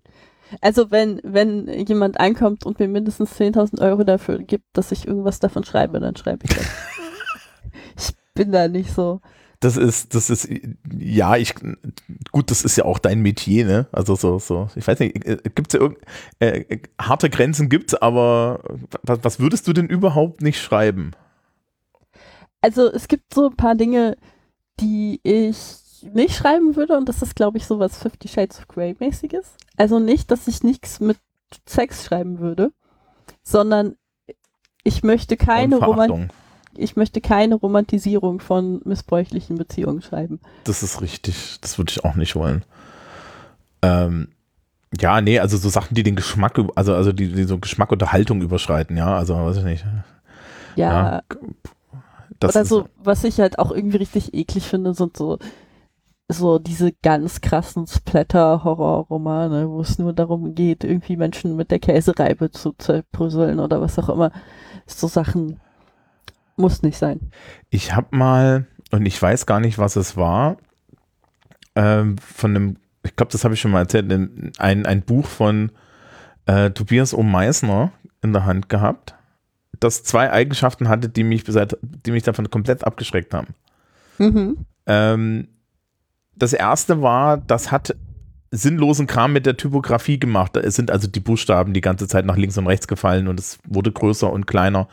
Also wenn, wenn jemand ankommt und mir mindestens 10.000 Euro dafür gibt, dass ich irgendwas davon schreibe, dann schreibe ich das. ich bin da nicht so.
Das ist, das ist, ja, ich, gut, das ist ja auch dein Metier, ne? Also so, so, ich weiß nicht, gibt es ja irgend, äh, harte Grenzen gibt's, aber was, was würdest du denn überhaupt nicht schreiben?
Also es gibt so ein paar Dinge, die ich nicht schreiben würde und das ist, glaube ich, sowas Fifty Shades of Grey mäßiges. Also nicht, dass ich nichts mit Sex schreiben würde, sondern ich möchte keine, Roman. Ich möchte keine Romantisierung von missbräuchlichen Beziehungen schreiben.
Das ist richtig. Das würde ich auch nicht wollen. Ähm, ja, nee, also so Sachen, die den Geschmack, also, also die, die so Geschmack und Haltung überschreiten, ja, also weiß ich nicht.
Ja,
Das
Oder so, was ich halt auch irgendwie richtig eklig finde, sind so, so diese ganz krassen Splatter-Horror-Romane, wo es nur darum geht, irgendwie Menschen mit der Käsereibe zu zerbröseln oder was auch immer. So Sachen muss nicht sein.
Ich habe mal, und ich weiß gar nicht, was es war, ähm, von einem, ich glaube, das habe ich schon mal erzählt, ein, ein Buch von äh, Tobias O. Meissner in der Hand gehabt, das zwei Eigenschaften hatte, die mich, seit, die mich davon komplett abgeschreckt haben.
Mhm.
Ähm, das erste war, das hat sinnlosen Kram mit der Typografie gemacht. Es sind also die Buchstaben die ganze Zeit nach links und rechts gefallen und es wurde größer und kleiner.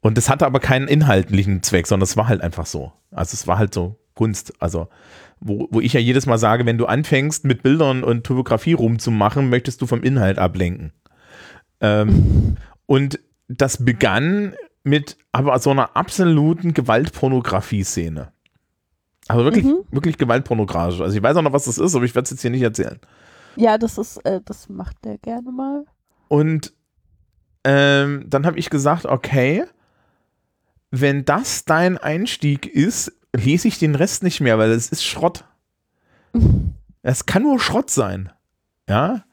Und es hatte aber keinen inhaltlichen Zweck, sondern es war halt einfach so. Also es war halt so Kunst. Also wo, wo ich ja jedes Mal sage, wenn du anfängst mit Bildern und Typografie rumzumachen, möchtest du vom Inhalt ablenken. Ähm, und das begann mit aber so einer absoluten Gewaltpornografie-Szene. Also wirklich,
Mhm.
wirklich gewaltpornografisch. Also ich weiß auch noch, was das ist, aber ich werde es jetzt hier nicht erzählen.
Ja, das ist, äh, das macht der gerne mal.
Und ähm, dann habe ich gesagt, okay, wenn das dein Einstieg ist, lese ich den Rest nicht mehr, weil es ist Schrott. Es kann nur Schrott sein. Ja.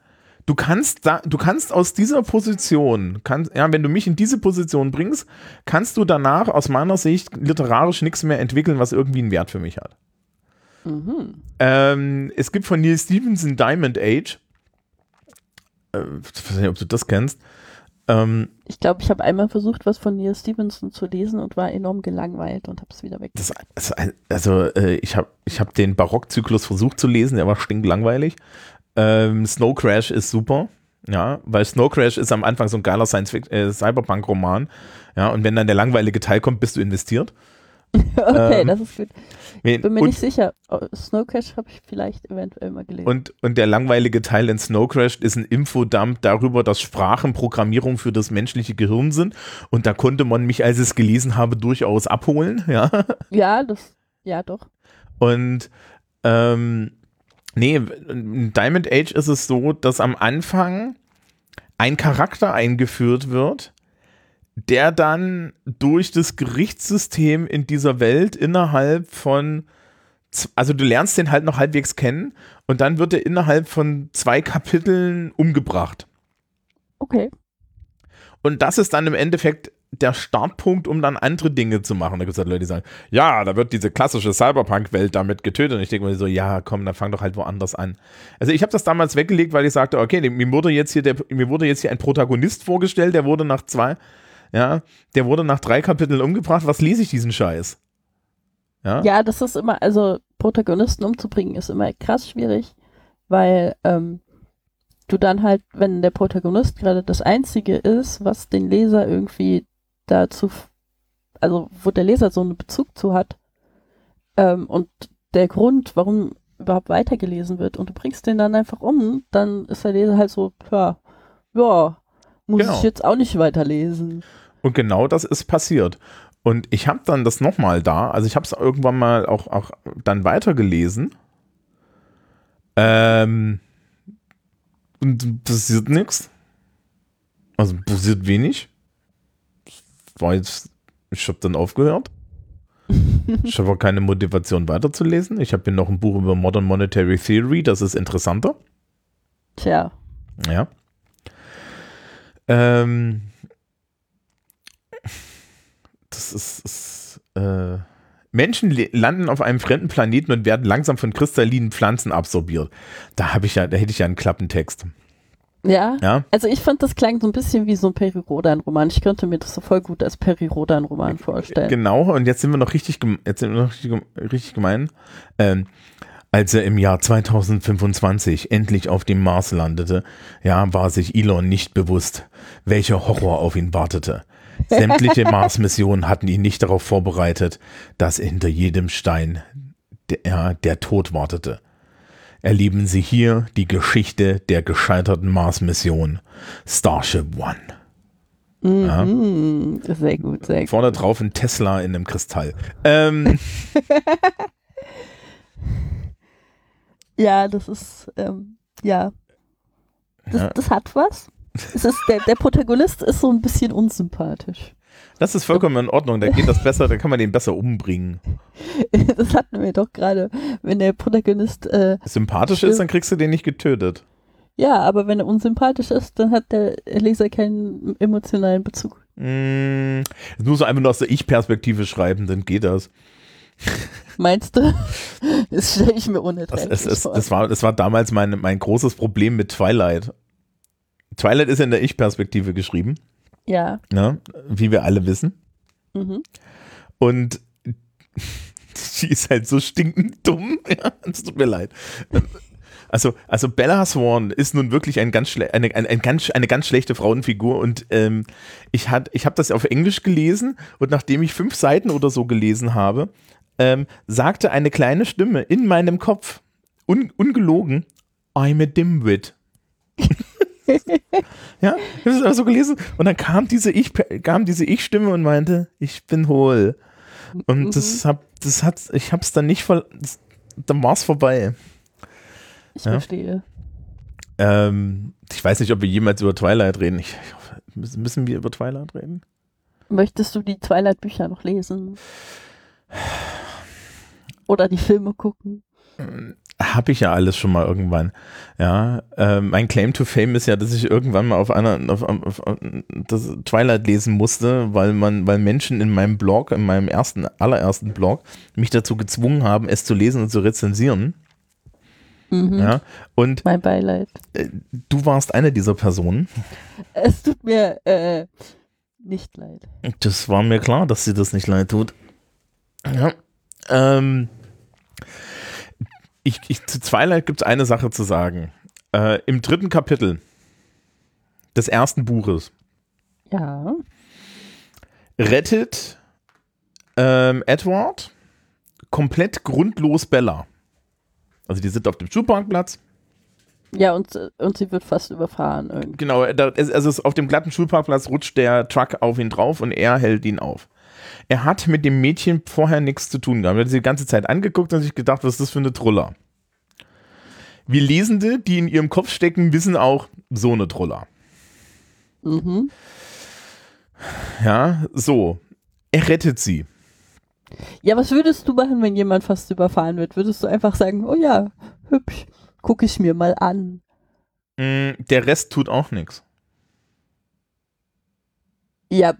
Du kannst da, du kannst aus dieser Position, kann, ja, wenn du mich in diese Position bringst, kannst du danach aus meiner Sicht literarisch nichts mehr entwickeln, was irgendwie einen Wert für mich hat. Mhm. Ähm, es gibt von Neil Stevenson Diamond Age. Äh, ich weiß nicht, ob du das kennst.
Ähm, ich glaube, ich habe einmal versucht, was von Neil Stevenson zu lesen und war enorm gelangweilt und habe es wieder weg.
Das, also äh, ich habe ich hab den Barockzyklus versucht zu lesen, der war stinklangweilig. Ähm, Snow Crash ist super. Ja, weil Snow Crash ist am Anfang so ein geiler. Äh, ja, und wenn dann der langweilige Teil kommt, bist du investiert.
okay, ähm, das ist gut. Ich bin mir und, nicht sicher. Oh, Snow Crash habe ich vielleicht eventuell mal gelesen.
Und, und der langweilige Teil in Snow Crash ist ein Infodump darüber, dass Sprachen Programmierung für das menschliche Gehirn sind. Und da konnte man mich, als ich es gelesen habe, durchaus abholen. Ja,
ja das, ja doch.
Und ähm, Nee, in Diamond Age ist es so, dass am Anfang ein Charakter eingeführt wird, der dann durch das Gerichtssystem in dieser Welt innerhalb von, also du lernst den halt noch halbwegs kennen und dann wird er innerhalb von zwei Kapiteln umgebracht.
Okay.
Und das ist dann im Endeffekt der Startpunkt, um dann andere Dinge zu machen. Da gibt es halt Leute, die sagen, ja, da wird diese klassische Cyberpunk-Welt damit getötet. Und ich denke mir so, ja, komm, dann fang doch halt woanders an. Also ich habe das damals weggelegt, weil ich sagte, okay, mir wurde jetzt hier der, mir wurde jetzt hier ein Protagonist vorgestellt, der wurde nach zwei, ja, der wurde nach drei Kapiteln umgebracht. Was lese ich diesen Scheiß?
Ja, ja das ist immer, also Protagonisten umzubringen ist immer krass schwierig, weil ähm, du dann halt, wenn der Protagonist gerade das Einzige ist, was den Leser irgendwie dazu, also wo der Leser so einen Bezug zu hat ähm, und der Grund, warum überhaupt weitergelesen wird und du bringst den dann einfach um, dann ist der Leser halt so, ja, ja, muss genau. ich jetzt auch nicht weiterlesen.
Und genau das ist passiert. Und ich habe dann das nochmal da, also ich habe es irgendwann mal auch, auch dann weitergelesen. Ähm, und passiert nichts. Also passiert wenig war jetzt, ich habe dann aufgehört. ich habe auch keine Motivation weiterzulesen. Ich habe hier noch ein Buch über Modern Monetary Theory, das ist interessanter.
Tja.
Ja. Ähm, das ist, ist äh, Menschen landen auf einem fremden Planeten und werden langsam von kristallinen Pflanzen absorbiert. Da habe ich ja, da hätte ich ja einen Klappentext.
Ja. ja. Also ich fand, das klang so ein bisschen wie so ein Peri Rodan-Roman. Ich könnte mir das so voll gut als Peri Rodan-Roman vorstellen.
Genau, und jetzt sind wir noch richtig, jetzt sind wir noch richtig, richtig gemein. Ähm, als er im Jahr 2025 endlich auf dem Mars landete, ja, war sich Elon nicht bewusst, welcher Horror auf ihn wartete. Sämtliche Mars-Missionen hatten ihn nicht darauf vorbereitet, dass hinter jedem Stein der, der Tod wartete erleben Sie hier die Geschichte der gescheiterten Mars-Mission Starship One.
Mhm, ja. Sehr gut, sehr gut.
Vorne drauf ein Tesla in einem Kristall. Ähm.
ja, das ist, ähm, ja. Das, ja. das hat was. Es ist, der, der Protagonist ist so ein bisschen unsympathisch.
Das ist vollkommen in Ordnung, da geht das besser, da kann man den besser umbringen.
Das hatten wir doch gerade, wenn der Protagonist äh,
sympathisch ist, dann kriegst du den nicht getötet.
Ja, aber wenn er unsympathisch ist, dann hat der Leser keinen emotionalen Bezug.
Mm, nur so einfach nur aus der Ich-Perspektive schreiben, dann geht das.
Meinst du? Das stelle ich mir unerträglich
das, es, vor. Das war, das war damals mein, mein großes Problem mit Twilight. Twilight ist in der Ich-Perspektive geschrieben.
Ja.
Ne? Wie wir alle wissen. Mhm. Und sie ist halt so stinkend dumm. Ja, es tut mir leid. Also, also Bella Swan ist nun wirklich ein ganz eine, ein, ein ganz, eine ganz schlechte Frauenfigur und ähm, ich, ich habe das auf Englisch gelesen und nachdem ich fünf Seiten oder so gelesen habe, ähm, sagte eine kleine Stimme in meinem Kopf, un, ungelogen, I'm a dimwit. Ja, ich habe es so gelesen und dann kam diese Ich, kam diese Ich-Stimme und meinte, ich bin hohl. Und mhm. das hab, das hat, ich hab's dann nicht voll, das, dann war's vorbei.
Ich ja? verstehe.
Ähm, ich weiß nicht, ob wir jemals über Twilight reden. Ich, ich müssen wir über Twilight reden?
Möchtest du die Twilight-Bücher noch lesen? Oder die Filme gucken?
Habe ich ja alles schon mal irgendwann. Ja, äh, mein Claim to Fame ist ja, dass ich irgendwann mal auf einer auf, auf, auf, das Twilight lesen musste, weil man, weil Menschen in meinem Blog, in meinem ersten, allerersten Blog, mich dazu gezwungen haben, es zu lesen und zu rezensieren.
Mhm.
Ja, und
Mein Beileid.
äh, du warst eine dieser Personen.
Es tut mir äh, nicht leid.
Das war mir klar, dass sie das nicht leid tut. Ja. Ähm, ich, ich, zu Twilight gibt es eine Sache zu sagen. Äh, Im dritten Kapitel des ersten Buches
Ja.
rettet ähm, Edward komplett grundlos Bella. Also die sind auf dem Schulparkplatz.
Ja, und, und sie wird fast überfahren irgendwie.
Genau, da, es- also auf dem glatten Schulparkplatz rutscht der Truck auf ihn drauf und er hält ihn auf. Er hat mit dem Mädchen vorher nichts zu tun gehabt. Er hat sie die ganze Zeit angeguckt und sich gedacht, was ist das für eine Truller? Wir Lesende, die in ihrem Kopf stecken, wissen auch, so eine Truller.
Mhm.
Ja, so. Er rettet sie.
Ja, was würdest du machen, wenn jemand fast überfahren wird? Würdest du einfach sagen, oh ja, hübsch, guck ich mir mal an.
Mm, Der Rest tut auch nichts.
Ja,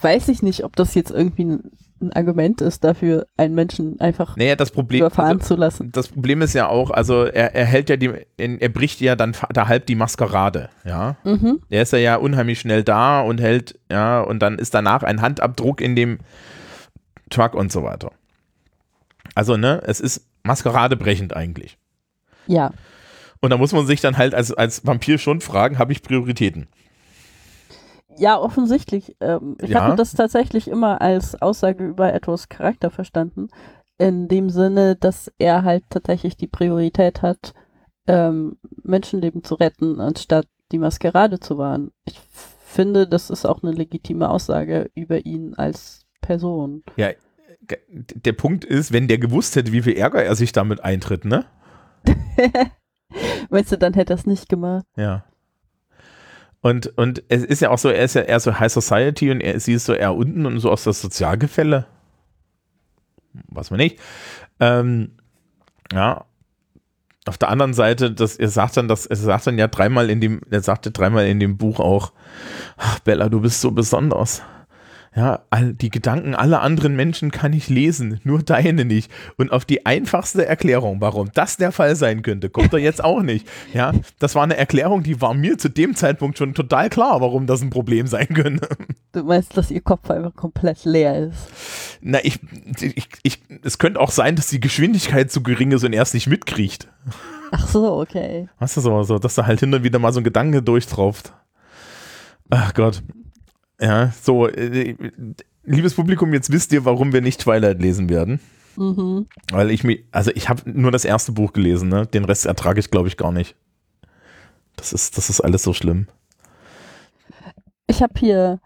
weiß ich nicht, ob das jetzt irgendwie ein, ein Argument ist dafür, einen Menschen einfach
Naja, das Problem,
überfahren
also,
zu lassen.
das Problem ist ja auch, also er, er hält ja die, er bricht ja dann da halb die Maskerade, ja.
Mhm.
Der ist ja, ja unheimlich schnell da und hält, ja, und dann ist danach ein Handabdruck in dem Truck und so weiter. Also, ne, es ist maskeradebrechend eigentlich.
Ja.
Und da muss man sich dann halt als, als Vampir schon fragen, habe ich Prioritäten?
Ja, offensichtlich. Ähm, ich
Ja.
habe das tatsächlich immer als Aussage über Edwards Charakter verstanden. In dem Sinne, dass er halt tatsächlich die Priorität hat, ähm, Menschenleben zu retten, anstatt die Maskerade zu wahren. Ich finde, das ist auch eine legitime Aussage über ihn als Person.
Ja, der Punkt ist, wenn der gewusst hätte, wie viel Ärger er sich damit eintritt, ne?
Meinst du, dann hätte er es nicht gemacht?
Ja. Und, und es ist ja auch so, er ist ja eher so High Society und er, sie ist so eher unten und so aus das Sozialgefälle. Was man nicht. Ähm, ja. Auf der anderen Seite, das, er sagt dann, das, er sagt dann ja dreimal in dem, er sagte dreimal in dem Buch auch, ach Bella, du bist so besonders. Ja, all, die Gedanken aller anderen Menschen kann ich lesen, nur deine nicht. Und auf die einfachste Erklärung, warum das der Fall sein könnte, kommt er jetzt auch nicht. Ja, das war eine Erklärung, die war mir zu dem Zeitpunkt schon total klar, warum das ein Problem sein könnte.
Du meinst, dass ihr Kopf einfach komplett leer ist?
Na, ich, ich, ich, es könnte auch sein, dass die Geschwindigkeit zu gering ist und er es nicht mitkriegt.
Ach so, okay.
Weißt du so, so, dass da halt hin und wieder mal so ein Gedanke durchtrauft. Ach Gott. Ja, so, äh, liebes Publikum, jetzt wisst ihr, warum wir nicht Twilight lesen werden.
Mhm.
Weil ich mir, also ich habe nur das erste Buch gelesen, ne? Den Rest ertrage ich, glaube ich, gar nicht. Das ist, das ist alles so schlimm.
Ich habe hier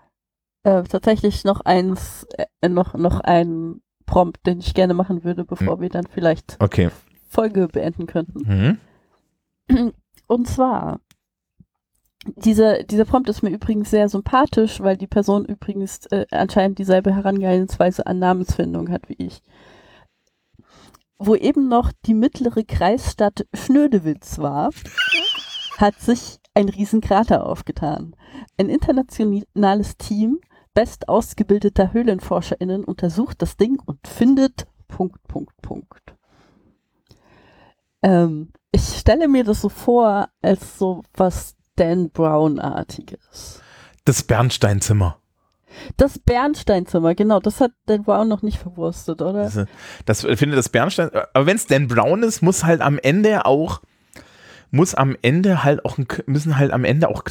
äh, tatsächlich noch eins, äh, noch, noch einen Prompt, den ich gerne machen würde, bevor wir dann vielleicht
Okay.
Folge beenden könnten.
Mhm.
Und zwar, dieser, dieser Prompt ist mir übrigens sehr sympathisch, weil die Person übrigens äh, anscheinend dieselbe Herangehensweise an Namensfindung hat wie ich. Wo eben noch die mittlere Kreisstadt Schnödewitz war, hat sich ein Riesenkrater aufgetan. Ein internationales Team best ausgebildeter HöhlenforscherInnen untersucht das Ding und findet Punkt, Punkt, Punkt. Ähm, ich stelle mir das so vor, als so was Dan Brown-artiges.
Das Bernsteinzimmer.
Das Bernsteinzimmer, genau, das hat Dan Brown noch nicht verwurstet, oder?
Das, das ich finde das Bernstein, aber wenn es Dan Brown ist, muss halt am Ende auch muss am Ende halt auch ein, müssen halt am Ende auch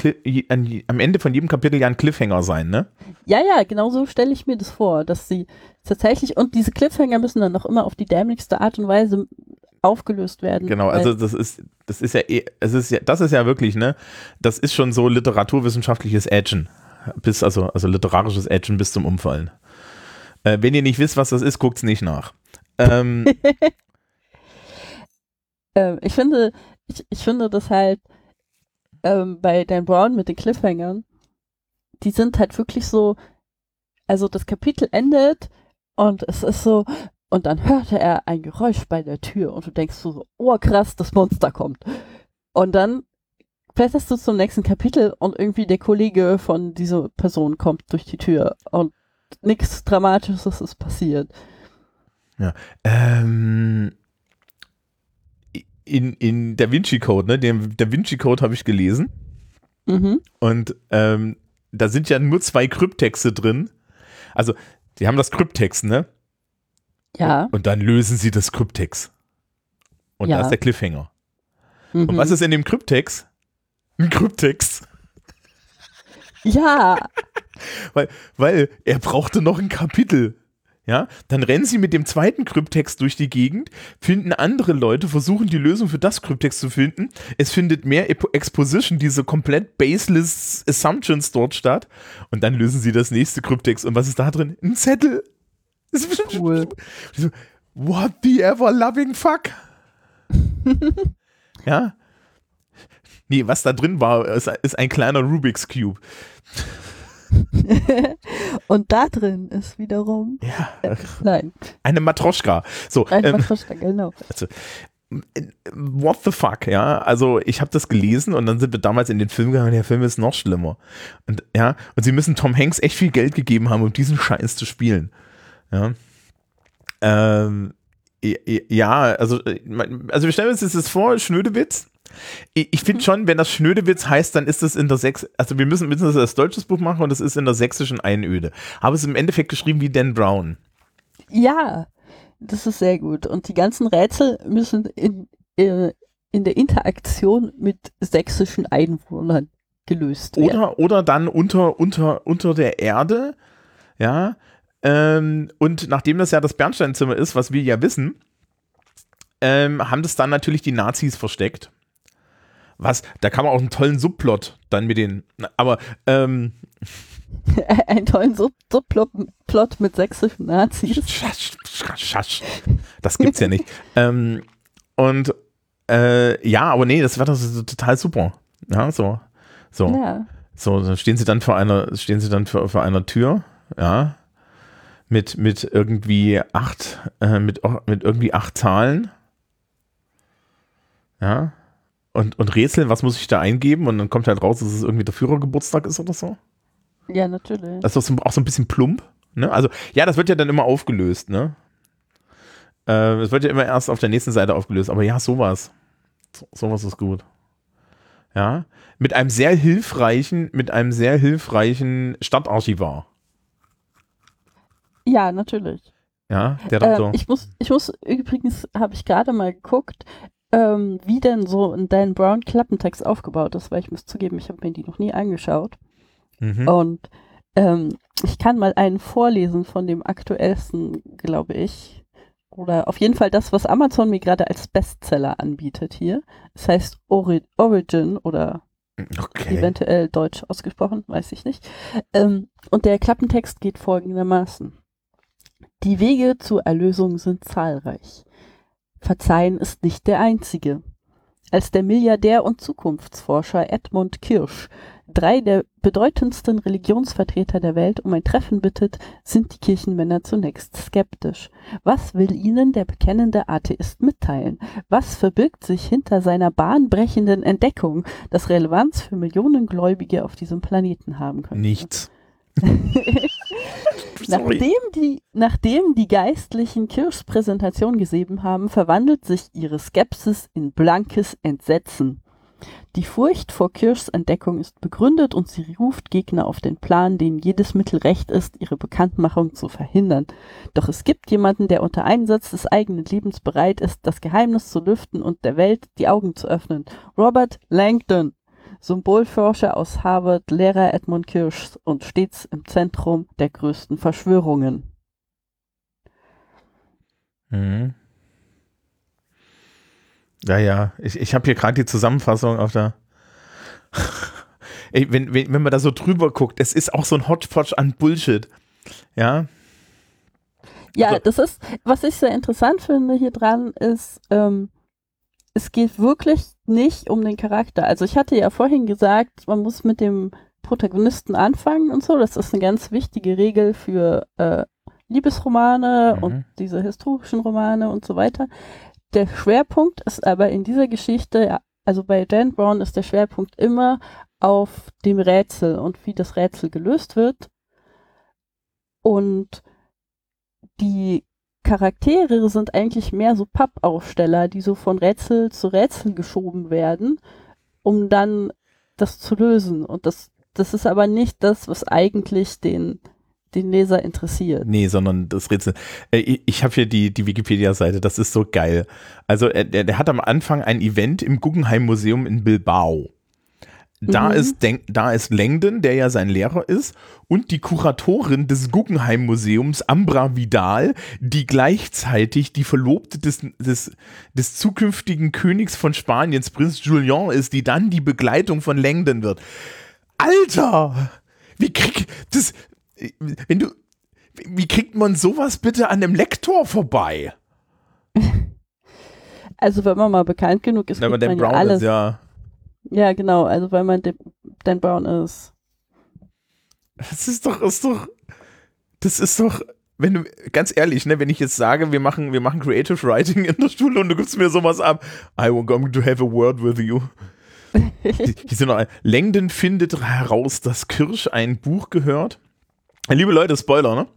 am Ende von jedem Kapitel ja ein Cliffhanger sein, ne?
Ja, ja, genau so stelle ich mir das vor, dass sie tatsächlich, und diese Cliffhanger müssen dann auch immer auf die dämlichste Art und Weise aufgelöst werden.
Genau, also das ist das ist ja eh, es ist ja das ist ja wirklich, ne? Das ist schon so literaturwissenschaftliches Edgen bis also also literarisches Edgen bis zum Umfallen. Äh, wenn ihr nicht wisst, was das ist, guckt's nicht nach. Ähm,
ähm, ich finde, ich, ich finde das halt ähm, bei Dan Brown mit den Cliffhangern, die sind halt wirklich so, also das Kapitel endet und es ist so, Und dann hörte er ein Geräusch bei der Tür und du denkst so, oh krass, das Monster kommt. Und dann blätterst du zum nächsten Kapitel und irgendwie der Kollege von dieser Person kommt durch die Tür und nichts Dramatisches ist passiert.
Ja. Ähm, in, in Da Vinci Code, ne? Den Da Vinci Code habe ich gelesen.
Mhm.
Und ähm, da sind ja nur zwei Kryptexte drin. Also, die haben das Kryptext, ne?
Ja.
Und dann lösen sie das Kryptext. Und
Ja.
da ist der Cliffhanger.
Mhm.
Und was ist in dem Kryptext? Ein Kryptext.
Ja.
Weil, weil er brauchte noch ein Kapitel. Ja, dann rennen sie mit dem zweiten Kryptext durch die Gegend, finden andere Leute, versuchen die Lösung für das Kryptext zu finden. Es findet mehr Exposition, diese komplett baseless Assumptions dort statt. Und dann lösen sie das nächste Kryptext. Und was ist da drin? Ein Zettel.
Cool.
So, What the ever loving fuck? ja. Nee, was da drin war, ist, ist ein kleiner Rubik's Cube.
und da drin ist wiederum.
Ja.
Nein,
Eine Matroschka. So,
ein
ähm,
Matroschka, genau.
what the fuck, ja. Also ich habe das gelesen und dann sind wir damals in den Film gegangen und der Film ist noch schlimmer. Und ja, und sie müssen Tom Hanks echt viel Geld gegeben haben, um diesen Scheiß zu spielen. Ja. Ähm, ja, also, äh, also wir stellen uns das vor, Schnödewitz. Ich, finde schon, wenn das Schnödewitz heißt, dann ist das in der Sächs, also wir müssen, müssen das als deutsches Buch machen und das ist in der sächsischen Einöde. Habe es im Endeffekt geschrieben wie Dan Brown.
Ja, das ist sehr gut. Und die ganzen Rätsel müssen in, äh, in der Interaktion mit sächsischen Einwohnern gelöst werden.
Oder, oder dann unter, unter, unter der Erde, ja. Ähm, und nachdem das ja das Bernsteinzimmer ist, was wir ja wissen, ähm, haben das dann natürlich die Nazis versteckt. Was, da kann man auch einen tollen Subplot dann mit den, aber ähm,
Einen tollen Sub Subplot Plot mit sächsischen Nazis.
schasch, schasch, schasch. das gibt's ja nicht. ähm, und äh, ja, aber nee, das war das so total super. Ja, so. So.
Ja.
So, dann stehen sie dann vor einer, stehen sie dann vor, vor einer Tür, ja, mit, mit irgendwie acht, äh, mit, mit irgendwie acht Zahlen. Ja. Und, und rätseln, was muss ich da eingeben? Und dann kommt halt raus, dass es irgendwie der Führergeburtstag ist oder so.
ja, natürlich.
Das ist auch so, auch so ein bisschen plump. Ne? Also, ja, das wird ja dann immer aufgelöst, ne? Äh, Es wird ja immer erst auf der nächsten Seite aufgelöst, aber ja, sowas. So, sowas ist gut. Ja. Mit einem sehr hilfreichen, mit einem sehr hilfreichen Stadtarchivar.
Ja, natürlich.
Ja, der dann
Ähm,
so.
ich, muss, ich muss, übrigens habe ich gerade mal geguckt, ähm, wie denn so ein Dan Brown Klappentext aufgebaut ist, weil ich muss zugeben, ich habe mir die noch nie angeschaut.
Mhm.
Und ähm, ich kann mal einen vorlesen von dem aktuellsten, glaube ich. Oder auf jeden Fall das, was Amazon mir gerade als Bestseller anbietet hier. Es heißt Ori Origin oder
Okay.
eventuell deutsch ausgesprochen, weiß ich nicht. Ähm, und der Klappentext geht folgendermaßen. Die Wege zur Erlösung sind zahlreich. Verzeihen ist nicht der einzige. Als der Milliardär und Zukunftsforscher Edmund Kirsch drei der bedeutendsten Religionsvertreter der Welt um ein Treffen bittet, sind die Kirchenmänner zunächst skeptisch. Was will ihnen der bekennende Atheist mitteilen? Was verbirgt sich hinter seiner bahnbrechenden Entdeckung, das Relevanz für Millionen Gläubige auf diesem Planeten haben könnte?
Nichts.
Nachdem die, nachdem die Geistlichen Kirschs Präsentation gesehen haben, verwandelt sich ihre Skepsis in blankes Entsetzen. Die Furcht vor Kirschs Entdeckung ist begründet und sie ruft Gegner auf den Plan, denen jedes Mittel recht ist, ihre Bekanntmachung zu verhindern. Doch es gibt jemanden, der unter Einsatz des eigenen Lebens bereit ist, das Geheimnis zu lüften und der Welt die Augen zu öffnen. Robert Langdon, Symbolforscher aus Harvard, Lehrer Edmund Kirschs und stets im Zentrum der größten Verschwörungen.
Mhm. Ja, ja. Ich, ich habe hier gerade die Zusammenfassung auf der. Ey, wenn, wenn, wenn man da so drüber guckt, es ist auch so ein Hodgepodge an Bullshit. Ja.
Ja,
Also-
das ist, was ich sehr interessant finde hier dran, ist, ähm, es geht wirklich nicht um den Charakter. Also ich hatte ja vorhin gesagt, man muss mit dem Protagonisten anfangen und so. Das ist eine ganz wichtige Regel für äh, Liebesromane
Mhm.
und diese historischen Romane und so weiter. Der Schwerpunkt ist aber in dieser Geschichte, also bei Dan Brown ist der Schwerpunkt immer auf dem Rätsel und wie das Rätsel gelöst wird. Und die Charaktere sind eigentlich mehr so Pappaufsteller, die so von Rätsel zu Rätsel geschoben werden, um dann das zu lösen. Und das, das ist aber nicht das, was eigentlich den, den Leser interessiert.
Nee, sondern das Rätsel. Äh, ich habe hier die, die Wikipedia-Seite, das ist so geil. Also äh, der, der hat am Anfang ein Event im Guggenheim Museum in Bilbao. Da,
Mhm.
ist, Denk, da ist Langdon, der ja sein Lehrer ist, und die Kuratorin des Guggenheim Museums, Ambra Vidal, die gleichzeitig die Verlobte des, des, des zukünftigen Königs von Spaniens, Prinz Julian, ist, die dann die Begleitung von Langdon wird. Alter! Wie krieg das, wenn du, wie kriegt man sowas bitte an einem Lektor vorbei?
Also wenn man mal bekannt genug ist, kriegt
Dan
man ja alles.
ist ja,
Ja, genau, also weil man Dan Brown ist.
das ist doch, ist doch, das ist doch, wenn du, ganz ehrlich, ne, wenn ich jetzt sage, wir machen, wir machen Creative Writing in der Schule und du gibst mir sowas ab, I want to have a word with you. Die, die sind noch, Langdon findet heraus, dass Kirsch ein Buch gehört. Liebe Leute, Spoiler, ne?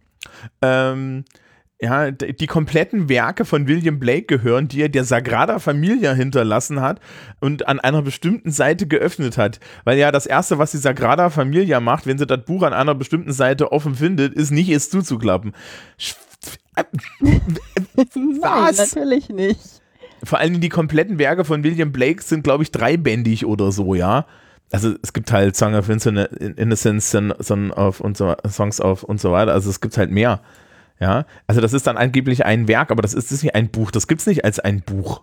Ähm, ja, die kompletten Werke von William Blake gehören, die er der Sagrada Familia hinterlassen hat und an einer bestimmten Seite geöffnet hat. Weil ja das Erste, was die Sagrada Familia macht, wenn sie das Buch an einer bestimmten Seite offen findet, ist nicht es zuzuklappen. Sch-
Nein,
Was?
natürlich nicht.
Vor allem die kompletten Werke von William Blake sind, glaube ich, dreibändig oder so, ja. Also es gibt halt Song of Innocence, Son of und so, Songs of und so weiter. Also es gibt halt mehr. Ja. Also das ist dann angeblich ein Werk, aber das ist, das ist nicht ein Buch. Das gibt es nicht als ein Buch.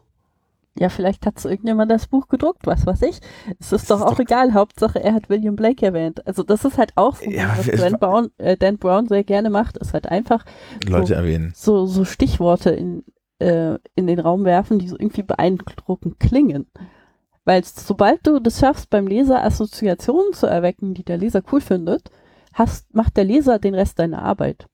Ja, vielleicht hat so irgendjemand das Buch gedruckt, was weiß ich. Es ist doch
ist
auch
doch-
egal, Hauptsache er hat William Blake erwähnt. Also das ist halt auch so,
Ja,
was Dan Brown, äh, Dan Brown sehr gerne macht, ist halt einfach
Leute erwähnen.
so, so Stichworte in, äh, in den Raum werfen, die so irgendwie beeindruckend klingen. Weil sobald du das schaffst, beim Leser Assoziationen zu erwecken, die der Leser cool findet, hast, macht der Leser den Rest deiner Arbeit.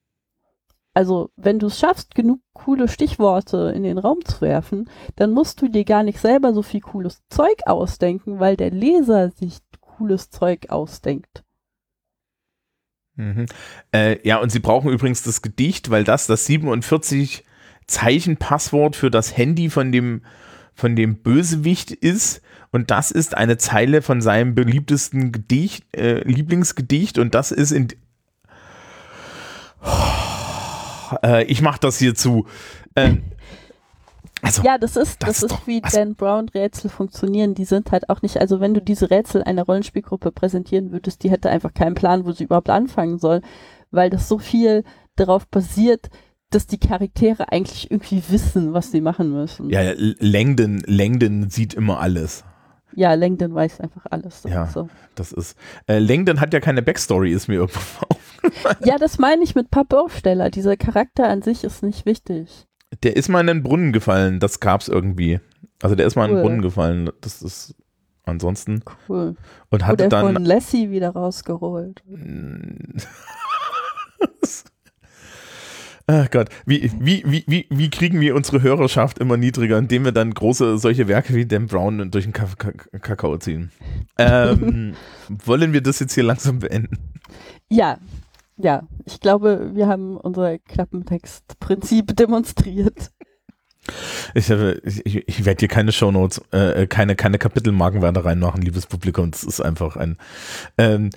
Also, wenn du es schaffst, genug coole Stichworte in den Raum zu werfen, dann musst du dir gar nicht selber so viel cooles Zeug ausdenken, weil der Leser sich cooles Zeug ausdenkt.
Mhm. Äh, ja, und sie brauchen übrigens das Gedicht, weil das das 47 Zeichen Passwort für das Handy von dem von dem Bösewicht ist und das ist eine Zeile von seinem beliebtesten Gedicht, äh, Lieblingsgedicht und das ist in äh, ich mach das hier zu. Ähm, also
Ja, das ist,
das
das,
ist doch
wie
was-
Dan Brown Rätsel funktionieren. Die sind halt auch nicht, also wenn du diese Rätsel einer Rollenspielgruppe präsentieren würdest, die hätte einfach keinen Plan, wo sie überhaupt anfangen soll, weil das so viel darauf basiert, dass die Charaktere eigentlich irgendwie wissen, was sie machen müssen.
ja, Langdon, Langdon sieht immer alles.
Ja, Langdon weiß einfach alles. Das
Ja.
ist So.
Das ist äh, Langdon hat ja keine Backstory, ist mir irgendwo auf.
Ja, das meine ich mit Pappaufsteller. Dieser Charakter an sich ist nicht wichtig.
Der ist mal in den Brunnen gefallen, das gab's irgendwie. Also der ist mal in den
Cool.
Brunnen gefallen, das ist ansonsten
Cool.
und hatte
Oder
dann
von Lassie wieder rausgeholt.
Ach Gott, wie, wie, wie, wie, wie kriegen wir unsere Hörerschaft immer niedriger, indem wir dann große solche Werke wie Dan Brown durch den Ka Ka Kakao ziehen? Ähm, wollen wir das jetzt hier langsam beenden?
Ja, ja. Ich glaube, wir haben unser Klappentextprinzip demonstriert.
Ich, ich, ich, werde hier keine Shownotes, äh, keine, keine Kapitelmarken weiter reinmachen, liebes Publikum. Das ist einfach ein. Ähm,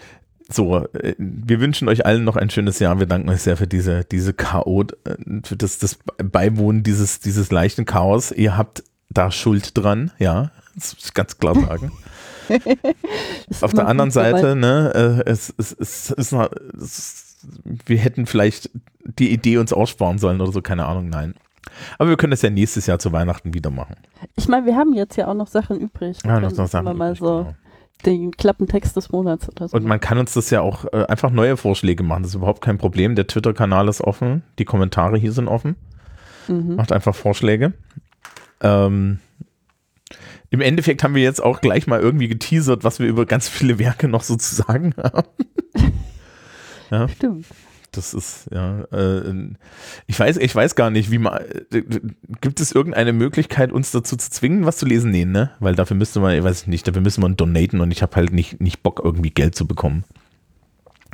so, äh, wir wünschen euch allen noch ein schönes Jahr. Wir danken euch sehr für diese, diese Chaos, äh, für das, das Beiwohnen dieses, dieses leichten Chaos. Ihr habt da Schuld dran, ja. Das muss ich ganz klar sagen. Auf der anderen Seite, ne, äh, es, es, es, ist es, wir hätten vielleicht die Idee uns aussparen sollen oder so, keine Ahnung, nein. Aber wir können das ja nächstes Jahr zu Weihnachten wieder machen.
Ich meine, wir haben jetzt ja auch noch Sachen übrig.
Ja, noch, noch Sachen übrig,
so
genau.
Den Klappentext des Monats oder so.
Und man kann uns das ja auch äh, einfach neue Vorschläge machen. Das ist überhaupt kein Problem. Der Twitter-Kanal ist offen. Die Kommentare hier sind offen.
mhm.
Macht einfach Vorschläge. Ähm, Im Endeffekt haben wir jetzt auch gleich mal irgendwie geteasert, was wir über ganz viele Werke noch so zu sagen haben.
Stimmt.
Das ist, ja, äh, ich weiß, ich weiß gar nicht, wie man, äh, gibt es irgendeine Möglichkeit, uns dazu zu zwingen, was zu lesen? Nee, ne? Weil dafür müsste man, ich weiß nicht, dafür müsste man donaten und ich habe halt nicht, nicht Bock, irgendwie Geld zu bekommen.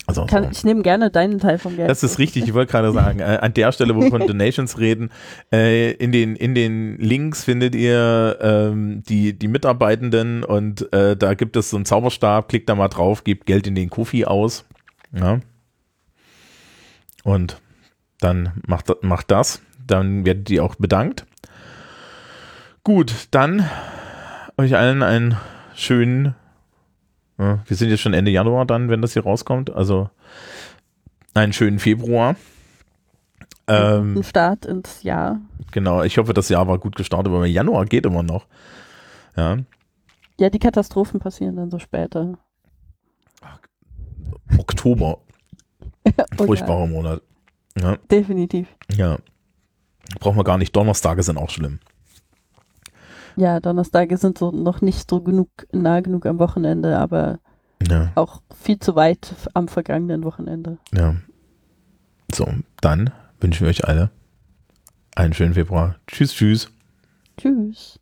Also, Kann, so. Ich nehme gerne deinen Teil vom Geld.
Das ist richtig, ich wollte gerade sagen, äh, an der Stelle, wo wir von Donations reden, äh, in, den, in den Links findet ihr ähm, die, die Mitarbeitenden und äh, da gibt es so einen Zauberstab, klickt da mal drauf, gebt Geld in den Kofi aus. Ja. Und dann macht, macht das, dann werdet ihr auch bedankt. Gut, dann euch allen einen schönen ja, wir sind jetzt schon Ende Januar dann, wenn das hier rauskommt. Also einen schönen Februar.
Ähm, Ein Start ins Jahr.
Genau, ich hoffe, das Jahr war gut gestartet, aber Januar geht immer noch. Ja.
Ja, die Katastrophen passieren dann so später.
Oktober. Oh, Furchtbarer ja. Monat. Ja.
Definitiv.
Ja. Brauchen wir gar nicht. Donnerstage sind auch schlimm.
Ja, Donnerstage sind so noch nicht so genug, nah genug am Wochenende, aber ja. auch viel zu weit am vergangenen Wochenende.
Ja. So, dann wünschen wir euch alle einen schönen Februar. Tschüss, tschüss.
Tschüss.